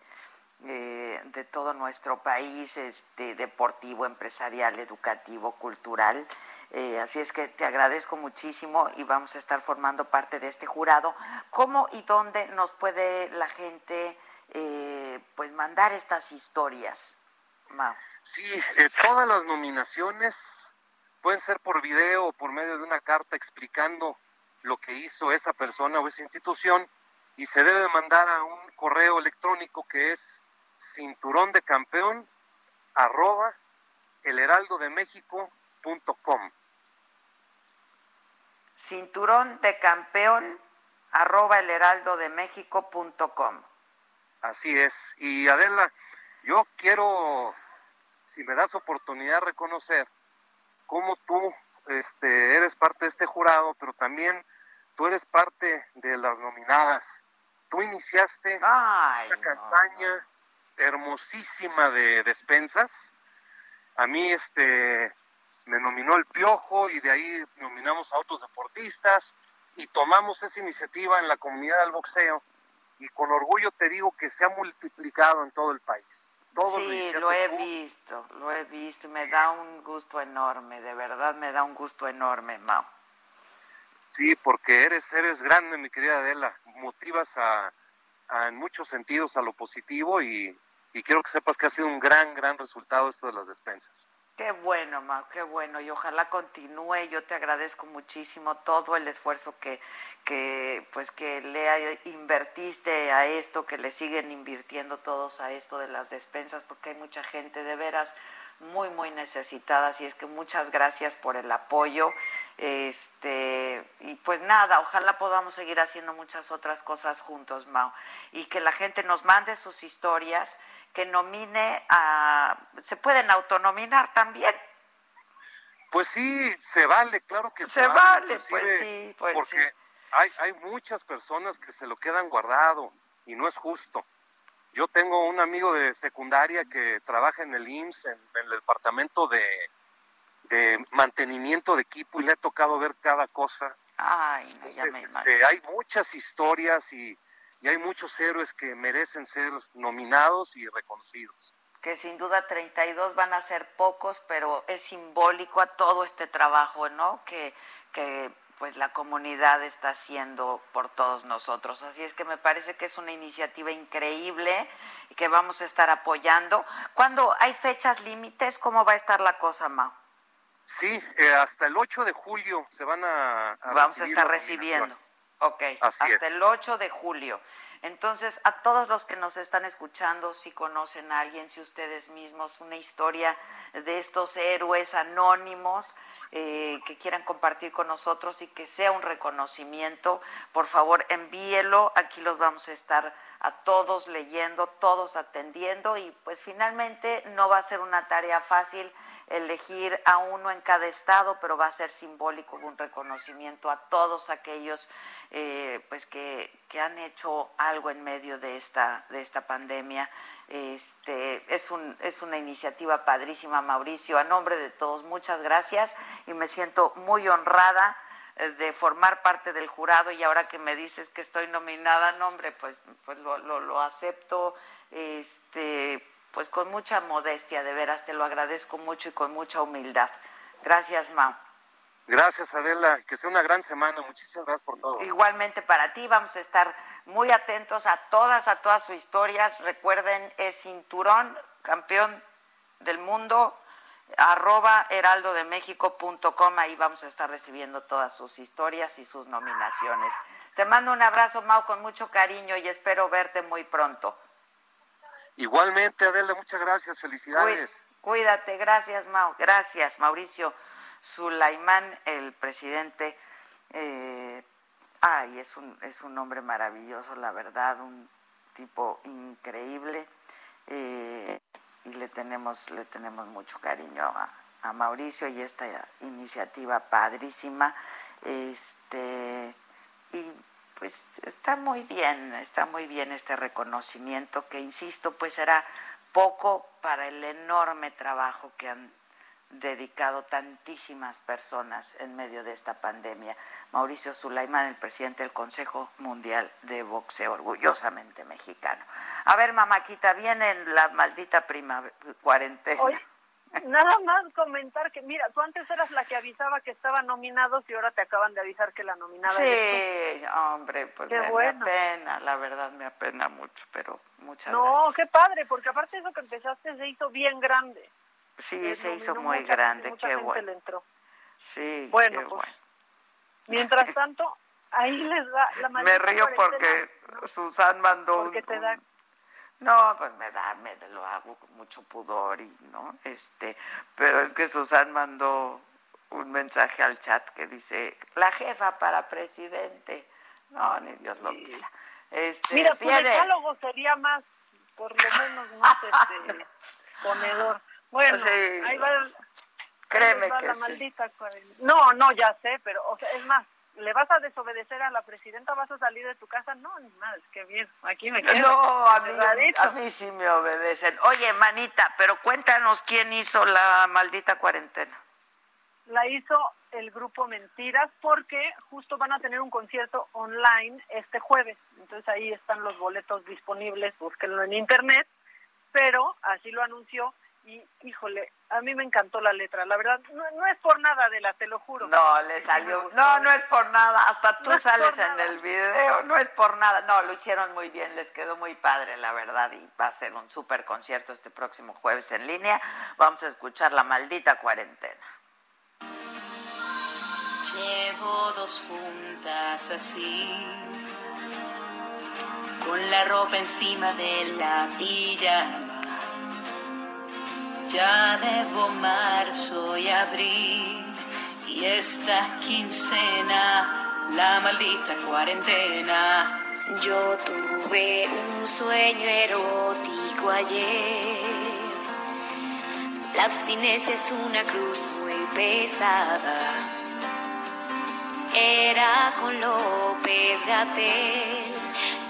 eh, de todo nuestro país, este, deportivo, empresarial, educativo, cultural. Eh, así es que te agradezco muchísimo y vamos a estar formando parte de este jurado. ¿Cómo y dónde nos puede la gente eh, pues mandar estas historias? Sí, todas las nominaciones pueden ser por video o por medio de una carta explicando lo que hizo esa persona o esa institución y se debe mandar a un correo electrónico que es cinturón de campeón arroba elheraldodemexico.com. Cinturón de campeón arroba elheraldodemexico.com. Así es. Y Adela, yo quiero, si me das oportunidad, reconocer cómo tú este, eres parte de este jurado, pero también tú eres parte de las nominadas. Tú iniciaste una campaña hermosísima de despensas. A mí este me nominó el Piojo y de ahí nominamos a otros deportistas y tomamos esa iniciativa en la comunidad del boxeo y con orgullo te digo que se ha multiplicado en todo el país. sí, lo, he visto, lo he visto, me da un gusto enorme, de verdad me da un gusto enorme, Mao. Sí, porque eres, eres grande, mi querida Adela, motivas a, en muchos sentidos a lo positivo y, quiero que sepas que ha sido un gran, gran resultado esto de las despensas. Qué bueno, Mau, qué bueno. Y ojalá continúe. Yo te agradezco muchísimo todo el esfuerzo que, que, pues, que le invertiste a esto, que le siguen invirtiendo todos a esto de las despensas, porque hay mucha gente de veras muy, muy necesitada. Así es que muchas gracias por el apoyo. Este, y pues nada, ojalá podamos seguir haciendo muchas otras cosas juntos, Mao, y que la gente nos mande sus historias, que nomine a, se pueden autonominar también. Pues sí, se vale, claro que se, se vale, pues sí, pues porque Hay, hay muchas personas que se lo quedan guardado y no es justo. Yo tengo un amigo de secundaria que trabaja en el IMSS, en el departamento de, de mantenimiento de equipo y le ha tocado ver cada cosa. Ay, este, hay muchas historias y, y, hay muchos héroes que merecen ser nominados y reconocidos. Que sin duda 32 van a ser pocos, pero es simbólico a todo este trabajo, ¿no? Que, que pues la comunidad está haciendo por todos nosotros. Así es que me parece que es una iniciativa increíble y que vamos a estar apoyando. ¿Cuándo hay fechas límites? ¿Cómo va a estar la cosa, Mau? Sí, eh, hasta el 8 de julio se van a... Vamos a estar recibiendo. Ok, hasta el 8 de julio. Entonces, a todos los que nos están escuchando, si conocen a alguien, si ustedes mismos, una historia de estos héroes anónimos eh, que quieran compartir con nosotros y que sea un reconocimiento, por favor envíelo. Aquí los vamos a estar a todos leyendo, todos atendiendo y pues finalmente no va a ser una tarea fácil elegir a uno en cada estado, pero va a ser simbólico un reconocimiento a todos aquellos eh, pues que, que, han hecho algo en medio de esta, de esta pandemia. Este, es, un, es una iniciativa padrísima, Mauricio. A nombre de todos, muchas gracias y me siento muy honrada eh, de formar parte del jurado y ahora que me dices que estoy nominada, no hombre, pues, pues lo, lo, acepto este, pues con mucha modestia, de veras, te lo agradezco mucho y con mucha humildad. Gracias, Mau. Gracias, Adela, que sea una gran semana. Muchísimas gracias por todo. Igualmente para ti, vamos a estar muy atentos a todas, a todas sus historias. Recuerden, es cinturón, campeón del mundo, arroba heraldodemexico.com, ahí vamos a estar recibiendo todas sus historias y sus nominaciones. Te mando un abrazo, Mau, con mucho cariño y espero verte muy pronto. Igualmente, Adela, muchas gracias, felicidades. Cuídate, gracias, Mau, gracias, Mauricio Sulaimán, el presidente. Eh, ay, es un, es un hombre maravilloso, la verdad, un tipo increíble. Eh, y le tenemos, le tenemos mucho cariño a, Mauricio y esta iniciativa padrísima. Este, y pues está muy bien, está muy bien este reconocimiento que, insisto, pues será poco para el enorme trabajo que han dedicado tantísimas personas en medio de esta pandemia. Mauricio Sulaimán, el presidente del Consejo Mundial de Boxeo, orgullosamente mexicano. A ver, mamáquita, viene la maldita prima cuarentena. nada más comentar que, mira, tú antes eras la que avisaba que estaban nominados y ahora te acaban de avisar que la nominada Sí, hombre, pues me, apena, la verdad me apena mucho, pero muchas no, gracias. No, qué padre, porque aparte eso que empezaste se hizo bien grande. Sí, se hizo muy grande, qué bueno. Le entró. Sí, bueno, pues, Mientras tanto, ahí les da la Me río porque Susan mandó porque te da no, pues me da, me lo hago con mucho pudor y no, este, pero es que Susan mandó un mensaje al chat que dice la jefa para presidente. No, ni Dios lo quiera. Este, Mira, tu decálogo sería más, por lo menos más este, ponedor. Bueno, ahí va, Créeme que la maldita No, no, ya sé, pero o sea, es más, ¿le vas a desobedecer a la presidenta? ¿Vas a salir de tu casa? No, ni mal, qué bien, aquí me quedo. No, a mí, a mí sí me obedecen. Oye, manita, pero cuéntanos quién hizo la maldita cuarentena. La hizo el grupo Mentiras porque justo van a tener un concierto online este jueves. Entonces ahí están los boletos disponibles, búsquenlo en internet, pero así lo anunció y híjole, a mí me encantó la letra, la verdad, no, es por nada de la, te lo juro. No, le salió, no, no es por nada, hasta tú sales en el video, no es por nada, no, lo hicieron muy bien, les quedó muy padre, la verdad, y va a ser un súper concierto este próximo jueves en línea, vamos a escuchar La Maldita Cuarentena. Llevo dos juntas así, con la ropa encima de la pijama ya debo marzo y abril y esta quincena, la maldita cuarentena. Yo tuve un sueño erótico ayer. La abstinencia es una cruz muy pesada. Era con López Gatel,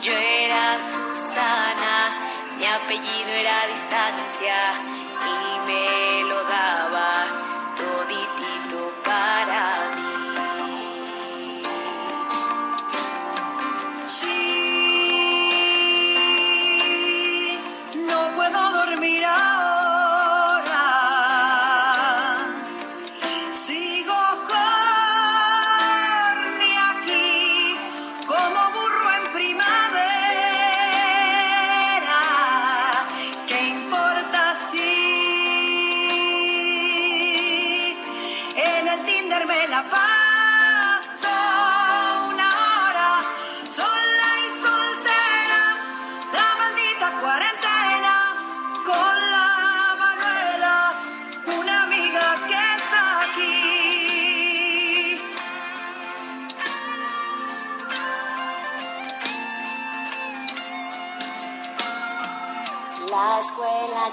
yo era Susana, mi apellido era Distancia y me lo daba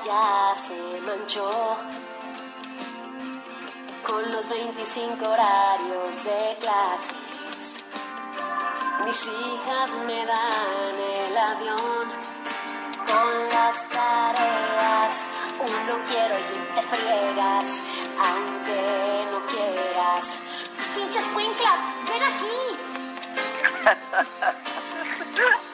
ya se manchó con los 25 horarios de clases. Mis hijas me dan el avión con las tareas. Uno quiero y te fregas, aunque no quieras. Pinches Winkler, ven aquí.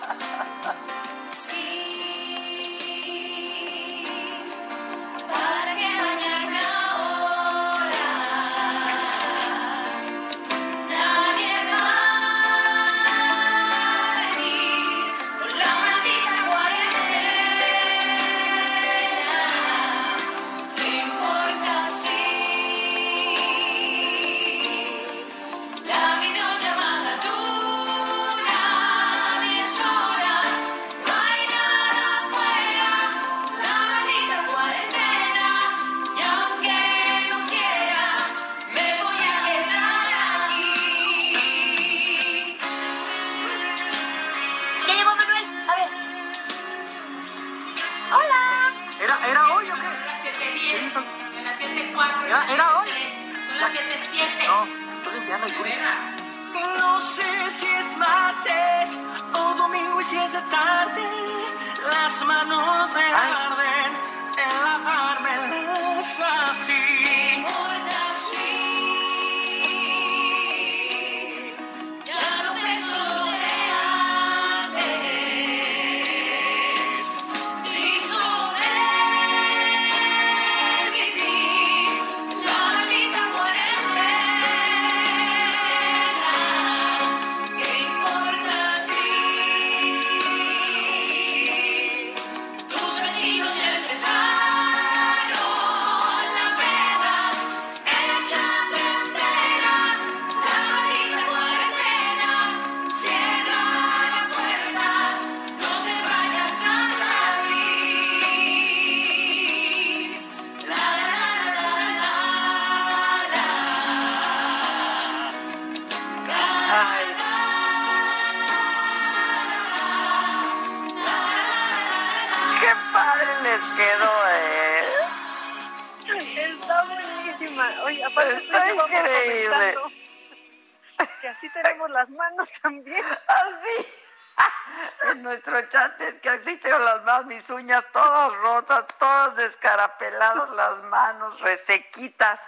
pelados las manos, resequitas,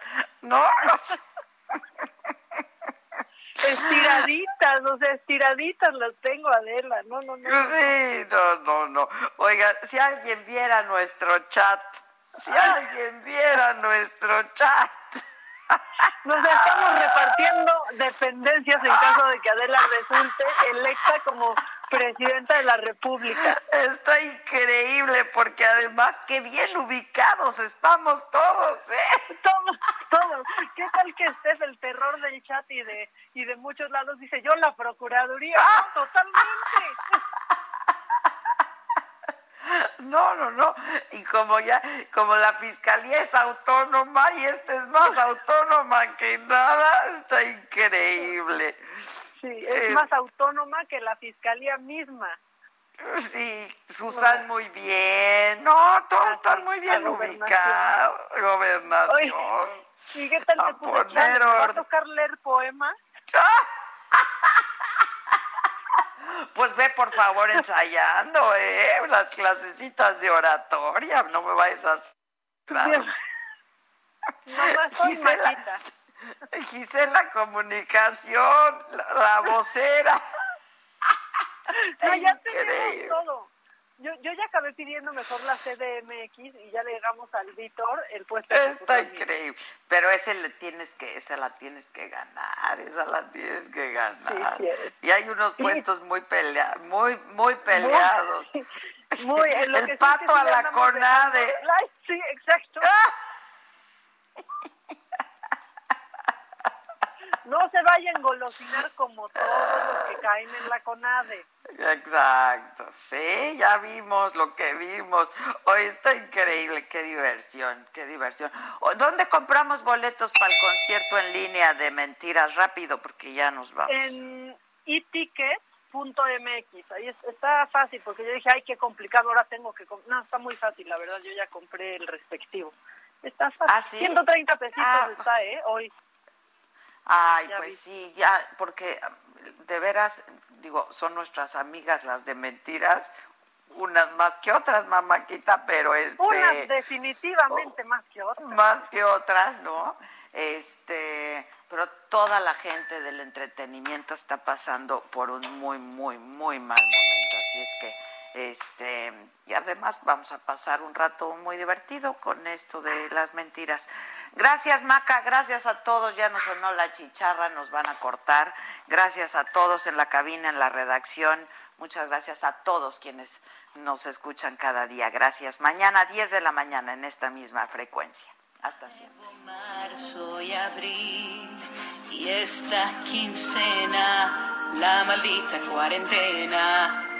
¿no? estiraditas, o sea, estiraditas las tengo, Adela, no, no, no. Sí, no, no, no. Oiga, si alguien viera nuestro chat, si alguien viera nuestro chat. Nos estamos repartiendo dependencias en caso de que Adela resulte electa como presidenta de la República. Está increíble porque además qué bien ubicados estamos todos, ¿eh? Todos, todos. ¿Qué tal que estés el terror del chat y de y de muchos lados dice yo la procuraduría? ¡Ah! totalmente. No, no, no. Y como ya, como la fiscalía es autónoma y esta es más autónoma que nada, está increíble. Sí, es más autónoma que la fiscalía misma. Sí, Susan muy bien. No, todos están muy bien ubicados. Gobernación. ¿Y qué tal te puse ¿Te va a tocar leer poemas? Pues ve por favor ensayando, ¿eh? Las clasecitas de oratoria, no me vayas a... Claro. No, soy Gisela, Gisela Comunicación, la, vocera. no, ya tenemos todo. Yo, yo ya acabé pidiendo mejor la CDMX y ya le llegamos al Vitor el puesto. Está increíble. Pero ese le tienes que, esa la tienes que ganar, esa la tienes que ganar. y hay unos puestos muy peleados, muy, muy peleados. Muy, el pato a la CONADE. Sí, exacto. No se vaya a engolosinar como todos los que caen en la CONADE. Exacto, sí, ya vimos lo que vimos. Hoy está increíble, qué diversión, qué diversión. ¿Dónde compramos boletos para el concierto en línea de Mentiras? Rápido, porque ya nos vamos. En e-ticket punto MX. Ahí está fácil, porque yo dije, ay, qué complicado, ahora tengo que... No, está muy fácil, la verdad, yo ya compré el respectivo. Está fácil. 130 ah, pesitos ah. está, ¿eh? Hoy. Ay, pues sí, ya, porque de veras, digo, son nuestras amigas las de mentiras, unas más que otras, mamáquita, pero este... Unas definitivamente más que otras. Más que otras, ¿no? Este, pero toda la gente del entretenimiento está pasando por un muy, muy, muy mal momento, así es que este, y además vamos a pasar un rato muy divertido con esto de las mentiras. Gracias, Maca, gracias a todos. Ya nos sonó la chicharra, nos van a cortar. Gracias a todos en la cabina, en la redacción. Muchas gracias a todos quienes nos escuchan cada día. Gracias. Mañana 10 de la mañana en esta misma frecuencia. Hasta siempre. Marzo y abril y esta quincena, la maldita cuarentena